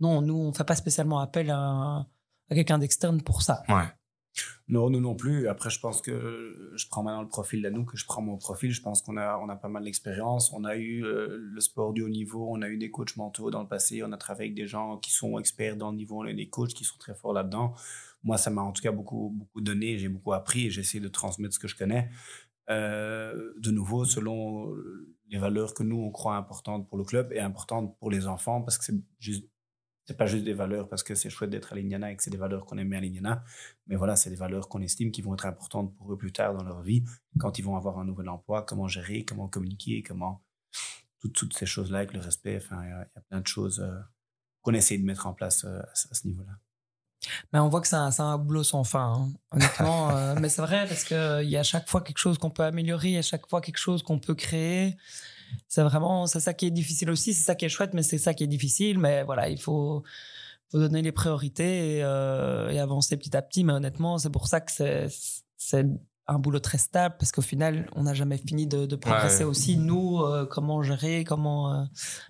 non, nous, on fait pas spécialement appel à, à quelqu'un d'externe pour ça. Ouais. Non, nous non plus. Après, je pense que je prends maintenant le profil d'Anou, que je prends mon profil. Je pense qu'on a, on a pas mal d'expérience. On a eu euh, le sport du haut niveau, on a eu des coachs mentaux dans le passé, on a travaillé avec des gens qui sont experts dans le niveau, on a des coachs qui sont très forts là-dedans. Moi, ça m'a en tout cas beaucoup, beaucoup donné, j'ai beaucoup appris et j'essaie de transmettre ce que je connais. Euh, de nouveau, selon les valeurs que nous, on croit importantes pour le club et importantes pour les enfants, parce que c'est juste c'est pas juste des valeurs parce que c'est chouette d'être à l'Indiana et que c'est des valeurs qu'on aime bien à l'Indiana, mais voilà, c'est des valeurs qu'on estime qui vont être importantes pour eux plus tard dans leur vie, quand ils vont avoir un nouvel emploi, comment gérer, comment communiquer, comment toutes, toutes ces choses-là avec le respect. Enfin, il y, a- il y a plein de choses euh, qu'on essaie de mettre en place euh, à, ce- à ce niveau-là. Mais on voit que c'est un, boulot sans fin, hein, honnêtement. <laughs> euh, mais c'est vrai parce qu'il y a à chaque fois quelque chose qu'on peut améliorer, il y a chaque fois quelque chose qu'on peut créer. C'est vraiment, c'est ça qui est difficile aussi, c'est ça qui est chouette, mais c'est ça qui est difficile. Mais voilà, il faut, faut donner les priorités et, euh, et avancer petit à petit. Mais honnêtement, c'est pour ça que c'est, c'est un boulot très stable parce qu'au final, on n'a jamais fini de, de progresser Ouais. aussi. Nous, euh, comment gérer, comment. euh,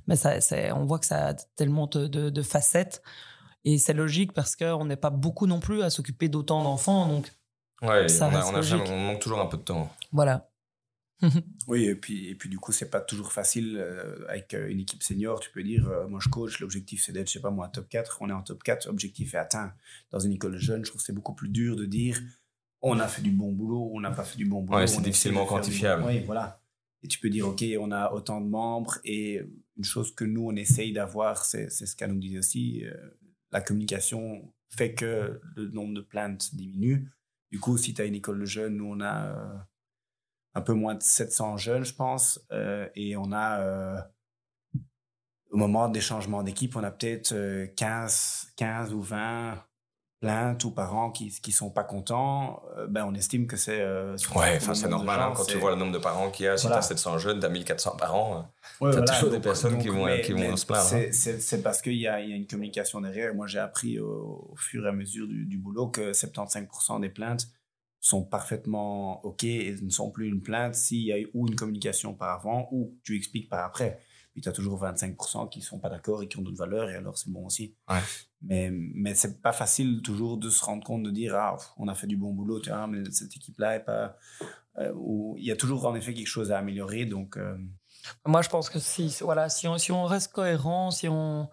mais ça, c'est, on voit que ça a tellement de, de- de facettes. Et c'est logique parce qu'on n'est pas beaucoup non plus à s'occuper d'autant d'enfants. Donc Ouais, Ça on, a- reste on a logique. jamais- on manque toujours un peu de temps. voilà. <laughs> Oui, et puis, et puis du coup, c'est pas toujours facile euh, avec euh, une équipe senior. Tu peux dire, euh, moi je coach, l'objectif c'est d'être, je sais pas moi, top 4. On est en top 4, objectif est atteint. Dans une école de jeunes, je trouve que c'est beaucoup plus dur de dire, on a fait du bon boulot, on n'a pas fait du bon boulot. Ouais, c'est difficilement du- quantifiable. Oui, voilà. Et tu peux dire, OK, on a autant de membres. Et une chose que nous, on essaye d'avoir, c'est ce qu'elle nous dit aussi, euh, la communication fait que le nombre de plaintes diminue. Du coup, si tu as une école de jeunes, nous, on a un peu moins de 700 jeunes, je pense. euh, et on a, euh, au moment des changements d'équipe, on a peut-être euh, 15, 15 ou 20 plaintes ou parents qui qui sont pas contents. Euh, ben, on estime que c'est... Ouais, enfin, c'est normal. hein, quand tu vois le nombre de parents qu'il y a, si Voilà. tu as 700 jeunes, tu as 1400 parents. Ouais, T'as voilà, toujours des personnes qui vont- qui vont se plaindre, hein. C'est, parce qu'il y y a une communication derrière. Moi, j'ai appris au, au fur et à mesure du, du boulot que 75% des plaintes sont parfaitement OK et ne sont plus une plainte s'il y a eu ou une communication par avant ou tu expliques par après. Puis tu as toujours 25% qui sont pas d'accord et qui ont d'autres valeurs et alors c'est bon aussi. Ouais. Mais, mais c'est pas facile toujours de se rendre compte de dire ah, on a fait du bon boulot, tu vois, mais cette équipe-là est pas. euh, il y a toujours en effet quelque chose à améliorer. Donc, euh, Moi, je pense que si, voilà, si, on, si on reste cohérent, si on,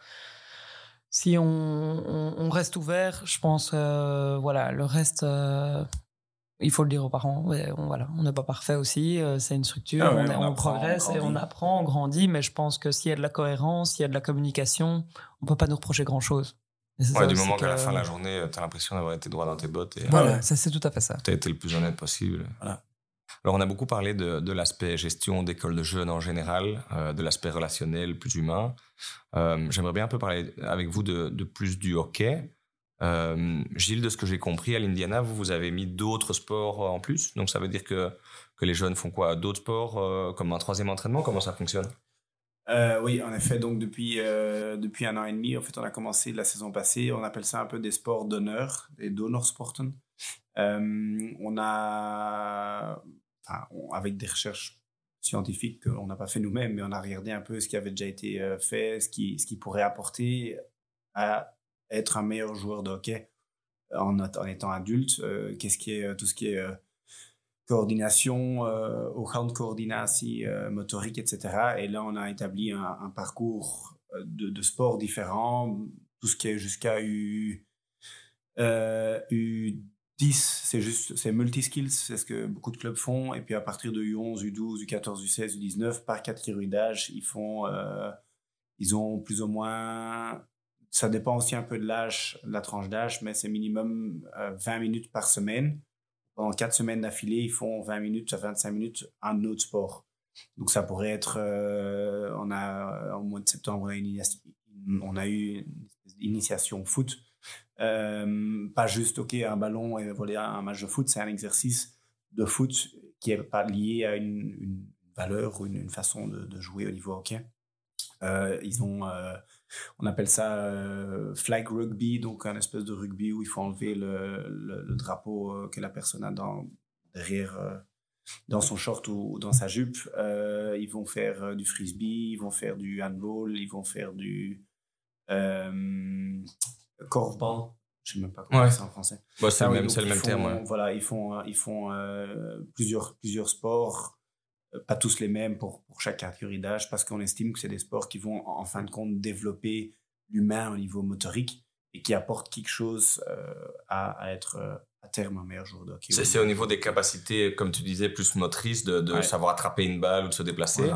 si on, on, on reste ouvert, je pense, euh, voilà, le reste, euh, il faut le dire aux parents. ouais, on, voilà, on n'est pas parfait aussi. euh, c'est une structure, Ah ouais, on, est- on on apprend, on progresse et on apprend, on grandit. Mais je pense que s'il y a de la cohérence, s'il y a de la communication, on peut pas nous reprocher grand chose. Ouais, du moment qu'à la fin de la journée, tu as l'impression d'avoir été droit dans tes bottes et Voilà, Ouais. ça, c'est tout à fait ça. tu as été le plus honnête possible. Voilà. Alors, on a beaucoup parlé de, de l'aspect gestion d'école de jeunes en général, euh, de l'aspect relationnel plus humain. Euh, J'aimerais bien un peu parler avec vous de, de plus du hockey. Euh, Gilles, de ce que j'ai compris, à l'Indiana, vous, vous avez mis d'autres sports en plus. Donc, ça veut dire que, que les jeunes font quoi? D'autres sports euh, comme un troisième entraînement? Comment ça fonctionne? Euh, oui, en effet, donc depuis, euh, depuis un an et demi, en fait, on a commencé la saison passée, on appelle ça un peu des sports d'honneur, des Donorsporten. Euh, on a, avec des recherches scientifiques qu'on n'a pas fait nous-mêmes, mais on a regardé un peu ce qui avait déjà été euh, fait, ce qui, ce qui pourrait apporter à être un meilleur joueur de hockey en, en étant adulte. Euh, Qu'est-ce qui est, tout ce qui est euh, coordination, euh, au handcoördinatie, euh, motorique, etc. Et là, on a établi un, parcours euh, de, sports différents, tout ce qui est jusqu'à U, euh, U10, 10, c'est juste, c'est multi-skills, c'est ce que beaucoup de clubs font. Et puis à partir de U11, U12, U14, U16, U19, par catégorie d'âge, ils font, euh, ils ont plus ou moins, ça dépend aussi un peu de l'âge, la tranche d'âge, mais c'est minimum 20 minutes par semaine. Pendant 4 semaines d'affilée, ils font 20 minutes à 25 minutes un autre sport. Donc ça pourrait être, on a, au mois de septembre, on a eu une initiation foot euh, pas juste, OK, un ballon et voler un match de foot, c'est un exercice de foot qui est pas lié à une, valeur ou une, façon de, jouer au niveau hockey. Euh, ils ont, euh, on appelle ça flag rugby, donc un espèce de rugby où il faut enlever le, drapeau que la personne a dans, derrière dans son short ou, dans sa jupe. ils vont faire du frisbee, ils vont faire du handball, ils vont faire du corfball. Je sais même pas comment c'est en français. Bah, c'est le même, le même terme. Voilà, ils font, ils font euh, plusieurs, plusieurs sports, euh, pas tous les mêmes pour, pour chaque catégorie d'âge, parce qu'on estime que c'est des sports qui vont en fin de compte développer l'humain au niveau motorique et qui apportent quelque chose euh, à, être à terme un meilleur joueur de hockey. C'est au niveau des capacités, comme tu disais, plus motrices, de, de savoir attraper une balle ou de se déplacer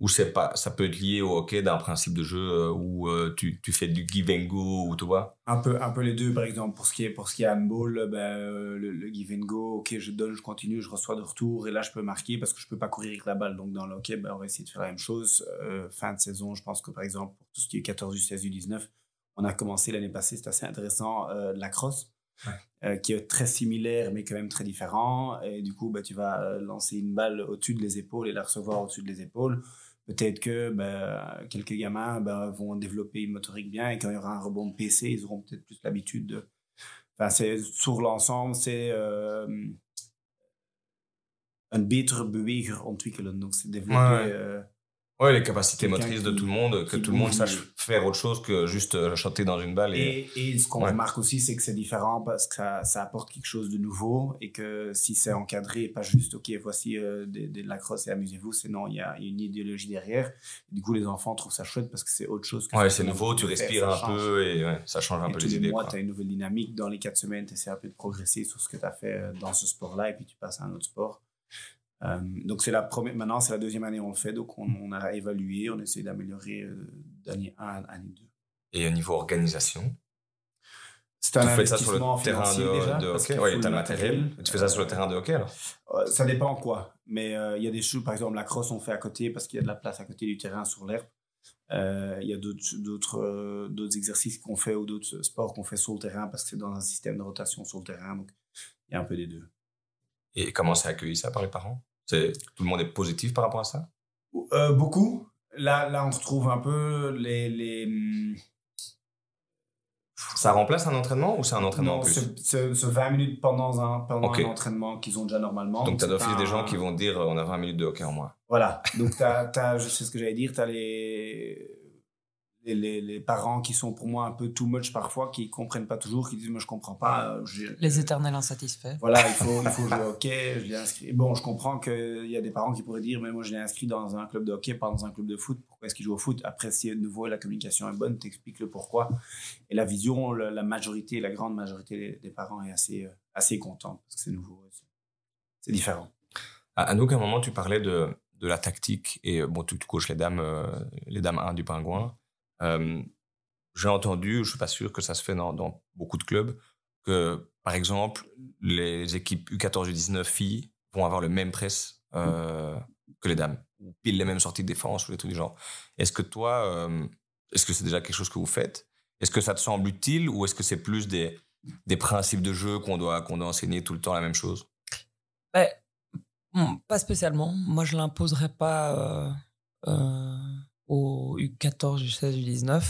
ou c'est pas, ça peut être lié au hockey d'un principe de jeu euh, où euh, tu, tu, fais du give and go ou tu vois un peu, un peu les deux, par exemple, pour ce qui est, pour ce qui est handball, ben, euh, le, give and go, ok, je donne, je continue, je reçois de retour et là je peux marquer parce que je peux pas courir avec la balle. Donc dans le hockey, ben, on va essayer de faire la même chose. fin de saison, je pense que par exemple, pour tout ce qui est 14 U, 16 U, 19, on a commencé l'année passée, c'est assez intéressant, la crosse. qui est très similaire mais quand même très différent et du coup ben, tu vas lancer une balle au-dessus de les épaules et la recevoir au-dessus de les épaules Peut-être que ben, quelques gamins ben, vont développer une motorique bien et quand il y aura un rebond de PC, ils auront peut-être plus l'habitude de. Enfin, c'est, sur l'ensemble, c'est euh, un betere beweger ontwikkelen. Donc, c'est développer. Euh, Ouais, les capacités motrices de tout le monde, que tout le monde sache faire autre chose que juste euh, chanter dans une balle. Et, et, ce qu'on remarque aussi, c'est que c'est différent parce que ça, ça, apporte quelque chose de nouveau et que si c'est encadré, pas juste, OK, voici euh, de, la crosse et amusez-vous, c'est non, il y a, une idéologie derrière. du coup, les enfants trouvent ça chouette parce que c'est autre chose. Que ouais, c'est nouveau, tu respires un peu et ça change un peu les, idées. Moi, tu as une nouvelle dynamique. Dans les quatre semaines, tu essaies un peu de progresser sur ce que tu as fait euh, dans ce sport-là et puis tu passes à un autre sport. Euh, donc c'est la première, maintenant c'est la deuxième année on le fait, donc on, a évalué, on essaie d'améliorer euh, d'année 1 à année 2. Et au niveau organisation? C'est un tu fais ça sur le terrain de, de hockey? Oui, tu as le matériel. Tu fais ça sur le terrain de hockey alors? Euh, Ça dépend quoi. Mais il y a des choses, par exemple la crosse on fait à côté parce qu'il y a de la place à côté du terrain sur l'herbe. Il y a d'autres d'autres exercices qu'on fait ou d'autres sports qu'on fait sur le terrain parce que c'est dans un système de rotation sur le terrain. Donc il y a un peu des deux. Et comment c'est accueilli ça par les parents? Tout le monde est positif par rapport à ça? Euh, Beaucoup. Là, là, on retrouve un peu les, les... Hmm, ça remplace un entraînement ou c'est un entraînement en plus? ce, 20 minutes pendant un, pendant un entraînement qu'ils ont déjà normalement. Donc, tu as d'office des gens qui vont dire on a 20 minutes de hockey en moins. Voilà. <laughs> Donc, tu as, je sais ce que j'allais dire, tu as les les, les, parents qui sont pour moi un peu too much parfois, qui comprennent pas toujours, qui disent moi je comprends pas. Euh, les éternels insatisfaits. Voilà, il faut, il faut <laughs> jouer au hockey. Je l'ai inscrit. Bon, je comprends qu'il y a des parents qui pourraient dire mais moi je l'ai inscrit dans un club de hockey, pas dans un club de foot. Pourquoi est-ce qu'il joue au foot? Après, si de nouveau la communication est bonne, t'expliques le pourquoi. Et la vision, la, majorité, la grande majorité des, parents est assez, euh, assez contente parce que c'est nouveau, c'est différent. À, nous, à un moment, tu parlais de, de la tactique et bon, tu, tu coaches les dames, euh, les dames 1 du pingouin. Euh, j'ai entendu, je suis pas sûr que ça se fait dans, beaucoup de clubs, que par exemple les équipes U14 U19 filles vont avoir le même press euh, que les dames, ou pile les mêmes sorties de défense ou des trucs du genre. Est-ce que toi, euh, est-ce que c'est déjà quelque chose que vous faites? Est-ce que ça te semble utile ou est-ce que c'est plus des, des principes de jeu qu'on doit, qu'on doit enseigner tout le temps la même chose? Ben, Pas spécialement. Moi, je l'imposerai pas au U14, U16, U19.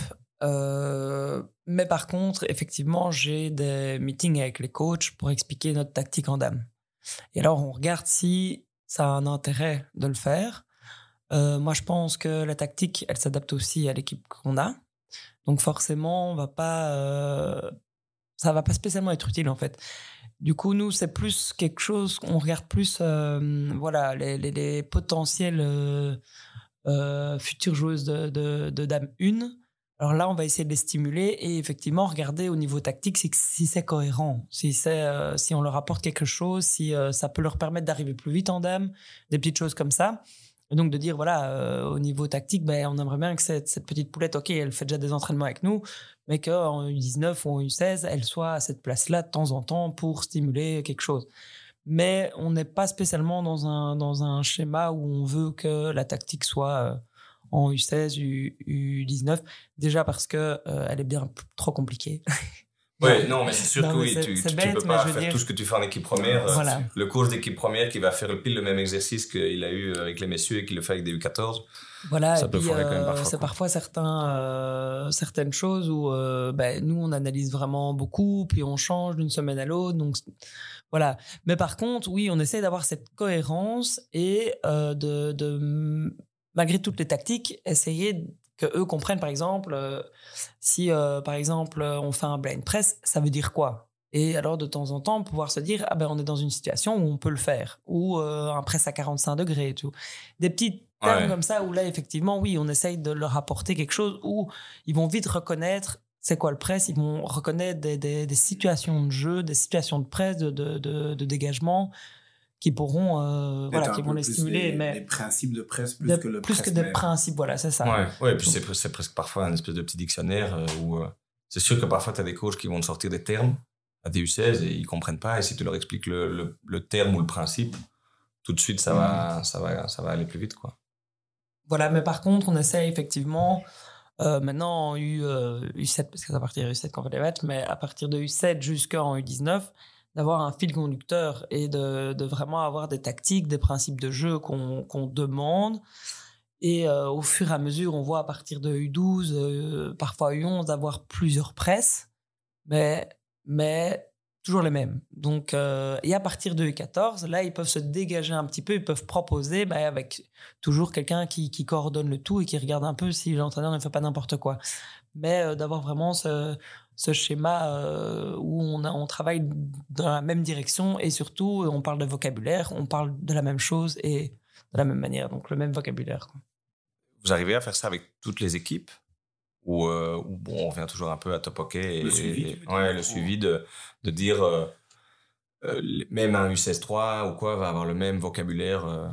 Euh, mais par contre, effectivement, j'ai des meetings avec les coachs pour expliquer notre tactique en dame. Et alors, on regarde si ça a un intérêt de le faire. Euh, moi, je pense que la tactique, elle s'adapte aussi à l'équipe qu'on a. Donc, forcément, on va pas, euh, ça va pas spécialement être utile en fait. Du coup, nous, c'est plus quelque chose, on regarde plus, euh, voilà, les, les potentiels euh, future joueuse de, de, Dame 1 Alors là, on va essayer de les stimuler et effectivement regarder au niveau tactique si, c'est cohérent, si euh, si on leur apporte quelque chose, si euh, ça peut leur permettre d'arriver plus vite en dame, des petites choses comme ça. Et donc de dire voilà au niveau tactique, ben on aimerait bien que cette, cette, petite poulette, ok, elle fait déjà des entraînements avec nous, mais qu'en U19 ou en U16, elle soit à cette place-là de temps en temps pour stimuler quelque chose. Mais on n'est pas spécialement dans un dans un schéma où on veut que la tactique soit en U16, U, U19, déjà parce que euh, elle est bien trop compliquée. <laughs> Oui, non, mais c'est sûr que oui, tu, ne peux pas faire tout ce que tu fais en équipe première. Voilà. Le coach d'équipe première qui va faire pile le même exercice qu'il a eu avec les messieurs et qui le fait avec des U14. Voilà, ça peut puis, quand même euh, parfois. C'est parfois certains, euh, certaines choses où ben, nous, on analyse vraiment beaucoup, puis on change d'une semaine à l'autre. Donc, voilà. Mais par contre, oui, on essaie d'avoir cette cohérence et de, de malgré toutes les tactiques, essayer que eux comprennent, par exemple, euh, si, euh, par exemple, on fait un blind press, ça veut dire quoi? Et alors, de temps en temps, pouvoir se dire, ah ben, on est dans une situation où on peut le faire, ou euh, un press à 45 degrés, tout. Des petits termes comme ça, où là, effectivement, oui, on essaye de leur apporter quelque chose où ils vont vite reconnaître c'est quoi le press, ils vont reconnaître des, situations de jeu, des situations de presse, de, de dégagement, qui pourront euh, voilà qui vont les stimuler mais des principes de presse plus que le plus que des principes voilà c'est ça. Ouais, ouais et puis c'est, c'est presque parfois un espèce de petit dictionnaire euh, où euh, c'est sûr que parfois tu as des coachs qui vont te sortir des termes à DU16 et ils comprennent pas et si tu leur expliques le, le, terme ou le principe tout de suite ça va ça va ça va aller plus vite quoi. Voilà mais par contre on essaie effectivement maintenant en U, U7 parce que c'est à partir de U7 qu'on fait les matchs mais à partir de U7 jusqu'en U19 d'avoir un fil conducteur et de, vraiment avoir des tactiques, des principes de jeu qu'on demande. Et euh, au fur et à mesure, on voit à partir de U12, euh, parfois U11, d'avoir plusieurs presses, mais, mais toujours les mêmes. Donc, euh, et à partir de U14, là, ils peuvent se dégager un petit peu, ils peuvent proposer bah, avec toujours quelqu'un qui, coordonne le tout et qui regarde un peu si l'entraîneur ne fait pas n'importe quoi. Mais d'avoir vraiment ce, schéma euh, où on, on travaille dans la même direction et surtout on parle de vocabulaire, on parle de la même chose et de la même manière, donc le même vocabulaire. Vous arrivez à faire ça avec toutes les équipes? Euh, bon, on revient toujours un peu à top hockey et le suivi, ouais, le suivi de, de dire euh, même un U16-3 ou quoi va avoir le même vocabulaire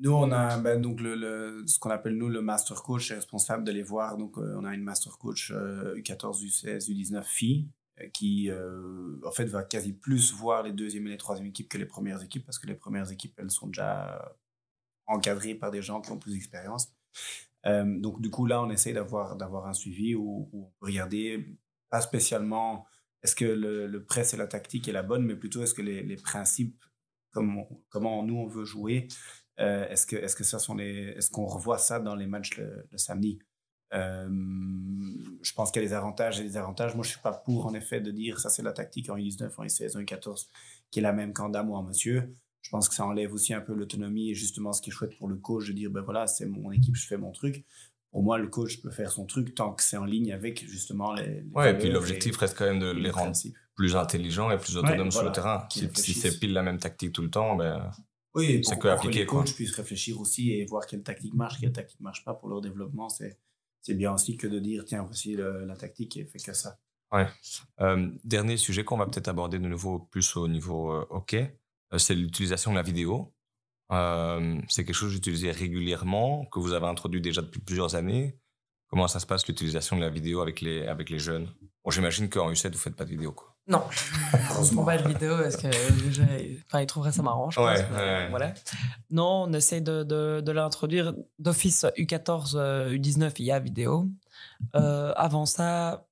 nous, on a ben, donc le, ce qu'on appelle nous le master coach est responsable de les voir. Donc, euh, on a une master coach U14, U16, U19 filles qui, euh, en fait, va quasi plus voir les deuxièmes et les troisièmes équipes que les premières équipes parce que les premières équipes, elles sont déjà encadrées par des gens qui ont plus d'expérience. Euh, donc, du coup, là, on essaie d'avoir, d'avoir un suivi peut regarder pas spécialement est-ce que le, le press et la tactique est la bonne, mais plutôt est-ce que les, les principes, comme comment nous on veut jouer, euh, est-ce que, est-ce que ça sont les, est-ce qu'on revoit ça dans les matchs le, samedi? Euh, Je pense qu'il y a des avantages et des avantages. Moi, je suis pas pour en effet de dire ça c'est la tactique en U19, en U16, en U14 qui est la même qu'en dame ou en monsieur. Je pense que ça enlève aussi un peu l'autonomie et justement ce qui est chouette pour le coach de dire ben voilà c'est mon équipe, je fais mon truc. Pour moi, le coach peut faire son truc tant que c'est en ligne avec justement les. ouais, et puis l'objectif reste quand même de les, rendre plus intelligents et plus autonomes sur le terrain. Si, si c'est pile la même tactique tout le temps, ben oui, pour, que les coachs puissent réfléchir aussi et voir quelle tactique marche, quelle tactique marche pas pour leur développement. C'est, c'est bien aussi que de dire, tiens, voici la tactique et fait que ça. Ouais. Euh, dernier sujet qu'on va peut-être aborder de nouveau plus au niveau euh, hockey, c'est l'utilisation de la vidéo. c'est quelque chose que j'utilisais régulièrement, que vous avez introduit déjà depuis plusieurs années. Comment ça se passe l'utilisation de la vidéo avec les, avec les jeunes? Bon, j'imagine qu'en U7, vous faites pas de vidéo. Quoi. Non, <laughs> je prends pas de vidéo parce que déjà, enfin, ils trouveraient ça marrant, je pense. Voilà. Non, on essaie de, de, de l'introduire d'office U14, U19, il y a vidéo. Euh, avant ça,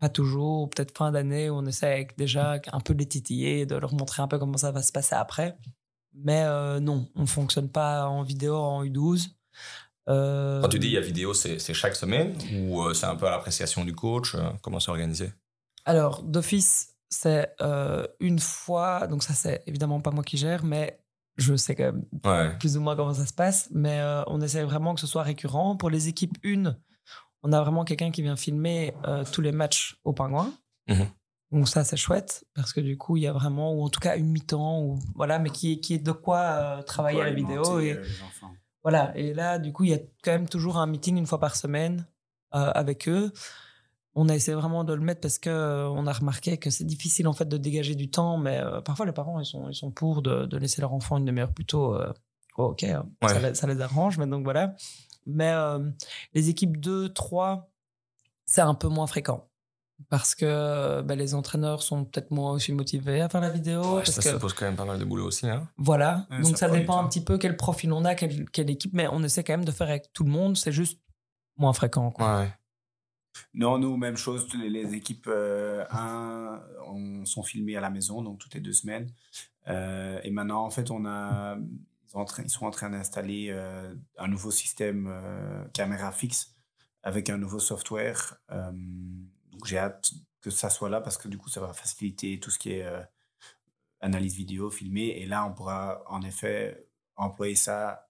pas toujours, peut-être fin d'année, on essaie déjà un peu de les titiller, de leur montrer un peu comment ça va se passer après. Mais euh, non, on fonctionne pas en vidéo en U12. Euh, Quand tu dis il y a vidéo, c'est chaque semaine ou c'est un peu à l'appréciation du coach Comment c'est organisé? Alors, d'office, c'est euh, une fois, donc ça c'est évidemment pas moi qui gère, mais je sais quand même plus ou moins comment ça se passe, mais euh, on essaie vraiment que ce soit récurrent. Pour les équipes 1, on a vraiment quelqu'un qui vient filmer euh, tous les matchs au pingouin. Mhm. Donc ça c'est chouette parce que du coup il y a vraiment ou en tout cas une mi-temps ou voilà mais qui, qui est de quoi travailler à la vidéo et voilà et là du coup il y a quand même toujours un meeting une fois par semaine avec eux. On a essayé vraiment de le mettre parce que on a remarqué que c'est difficile en fait de dégager du temps, mais parfois les parents ils sont ils sont pour de, laisser leur enfant une demi-heure plus tôt. Oh, ok, hein. ça, les arrange, mais donc voilà. Mais les équipes 2, 3, c'est un peu moins fréquent parce que bah, les entraîneurs sont peut-être moins aussi motivés à faire la vidéo. ça, que... pose quand même pas mal de boulot aussi. Hein. Voilà, donc ça, dépend un petit peu quel profil on a, quelle, équipe, mais on essaie quand même de faire avec tout le monde, c'est juste moins fréquent. Quoi. Ouais. Non, nous, même chose, les, équipes 1 euh, sont filmées à la maison, donc toutes les deux semaines. Euh, et maintenant, en fait, on a, ils, sont en train d'installer euh, un nouveau système caméra fixe avec un nouveau software donc j'ai hâte que ça soit là parce que du coup, ça va faciliter tout ce qui est euh, analyse vidéo, filmée. Et là, on pourra en effet employer ça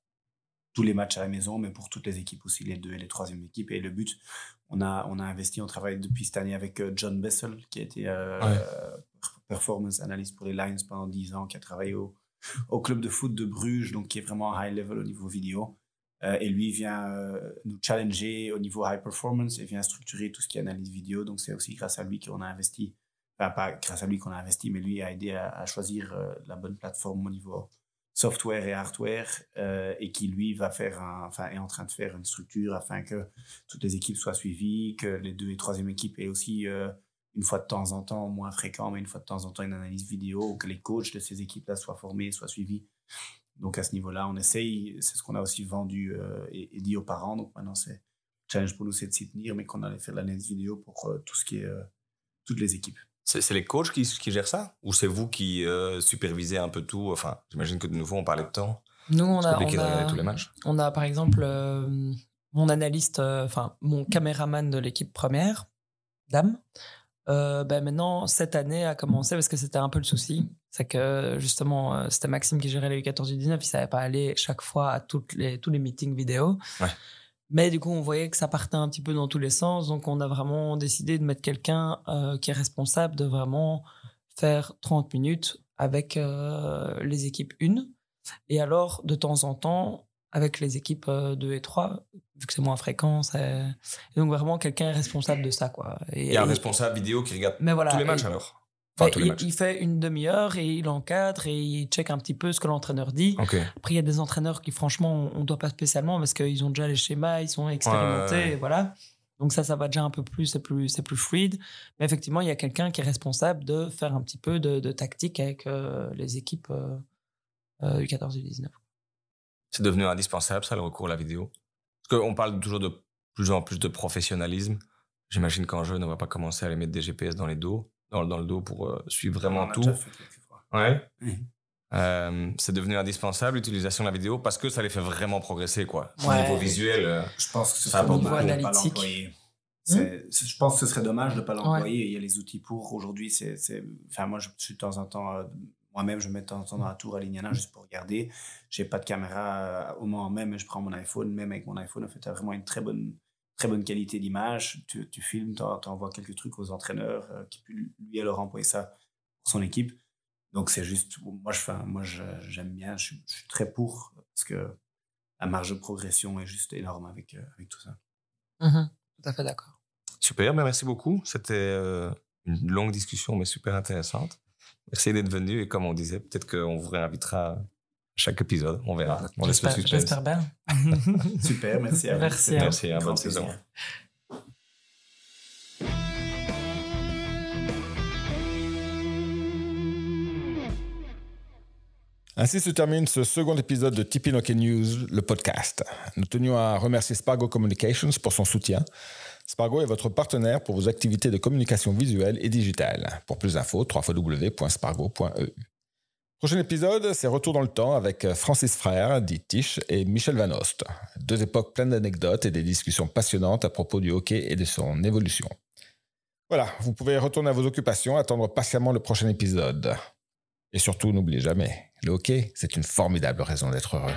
tous les matchs à la maison, mais pour toutes les équipes aussi, les deux et les troisième équipes. Et le but, on a, on a investi, on travaille depuis cette année avec euh, John Bessel, qui a été euh, performance analyst pour les Lions pendant 10 ans, qui a travaillé au, au club de foot de Bruges, donc qui est vraiment high level au niveau vidéo. Euh, et lui vient euh, nous challenger au niveau high performance et vient structurer tout ce qui est analyse vidéo. Donc c'est aussi grâce à lui qu'on a investi, enfin pas grâce à lui qu'on a investi, mais lui a aidé à, choisir euh, la bonne plateforme au niveau software et hardware et qui lui va faire enfin est en train de faire une structure afin que toutes les équipes soient suivies, que les deux et troisième équipes aient aussi une fois de temps en temps, moins fréquent, mais une fois de temps en temps une analyse vidéo, que les coachs de ces équipes-là soient formés, soient suivis donc à ce niveau-là, on essaye, c'est ce qu'on a aussi vendu euh, et, dit aux parents. Donc maintenant, c'est challenge pour nous, c'est de s'y tenir, mais qu'on allait faire l'analyse vidéo pour euh, tout ce qui est euh, toutes les équipes. C'est les coachs qui, qui, gèrent ça? Ou c'est vous qui supervisez un peu tout? Enfin, j'imagine que de nouveau, on parlait de temps. Nous, on a, on a, tous les matchs. on a par exemple mon analyste, enfin mon caméraman de l'équipe première, Dame, euh, ben maintenant, cette année a commencé parce que c'était un peu le souci. C'est que justement, euh, c'était Maxime qui gérait les U14 U19. Il savait pas aller chaque fois à toutes les, tous les meetings vidéo. Mais du coup, on voyait que ça partait un petit peu dans tous les sens. Donc, on a vraiment décidé de mettre quelqu'un euh, qui est responsable de vraiment faire 30 minutes avec les équipes 1. Et alors, de temps en temps, avec les équipes 2 et 3, vu que c'est moins fréquent. Et donc vraiment, quelqu'un est responsable de ça. Quoi. Et, il y a un responsable vidéo qui regarde tous les matchs alors enfin, il, fait une demi-heure et il encadre et il check un petit peu ce que l'entraîneur dit. Après, il y a des entraîneurs qui, franchement, on ne doit pas spécialement parce qu'ils ont déjà les schémas, ils sont expérimentés, voilà. Donc ça, ça va déjà un peu plus, c'est plus, c'est plus fluide. Mais effectivement, il y a quelqu'un qui est responsable de faire un petit peu de, tactique avec euh, les équipes euh, euh, du 14 et du 19. C'est devenu indispensable, ça, le recours à la vidéo? On parle toujours de plus en plus de professionnalisme. J'imagine qu'en jeune, on va pas commencer à aller mettre des GPS dans les dos, dans, le dos pour euh, suivre vraiment tout. Ouais. Euh, c'est devenu indispensable l'utilisation de la vidéo parce que ça les fait vraiment progresser quoi. Au niveau visuel, euh, je pense que ce serait dommage de pas l'employer. Je pense que ce serait dommage de pas l'employer. Il y a les outils pour. Aujourd'hui, c'est, enfin moi, je suis de temps en temps moi-même, je me mets de temps en temps dans la tour à Lignana juste pour regarder. J'ai pas de caméra euh, au moment même, je prends mon iPhone. Même avec mon iPhone, en fait, tu as vraiment une très bonne, très bonne qualité d'image. Tu, tu filmes, tu envoies quelques trucs aux entraîneurs euh, qui peuvent lui alors envoyer ça pour son équipe. Donc c'est juste, moi je moi j'aime bien, je suis, très pour parce que la marge de progression est juste énorme avec, euh, avec tout ça. Mm-hmm. tout à fait d'accord. Super, ben, merci beaucoup. C'était une longue discussion mais super intéressante. Merci d'être venu et comme on disait, peut-être qu'on vous réinvitera chaque épisode. On verra. On J'espère bien. <laughs> Super, merci à vous. Merci, merci, à bonne saison. Ainsi se termine ce second épisode de Tipeee News, le podcast. Nous tenions à remercier Spargo Communications pour son soutien. Spargo est votre partenaire pour vos activités de communication visuelle et digitale. Pour plus d'infos, www.spargo.eu. Prochain épisode, c'est Retour dans le temps avec Francis Frère, dit Tisch, et Michel Van Ost. Deux époques pleines d'anecdotes et des discussions passionnantes à propos du hockey et de son évolution. Voilà, vous pouvez retourner à vos occupations, attendre patiemment le prochain épisode. Et surtout, n'oubliez jamais, le hockey, c'est une formidable raison d'être heureux.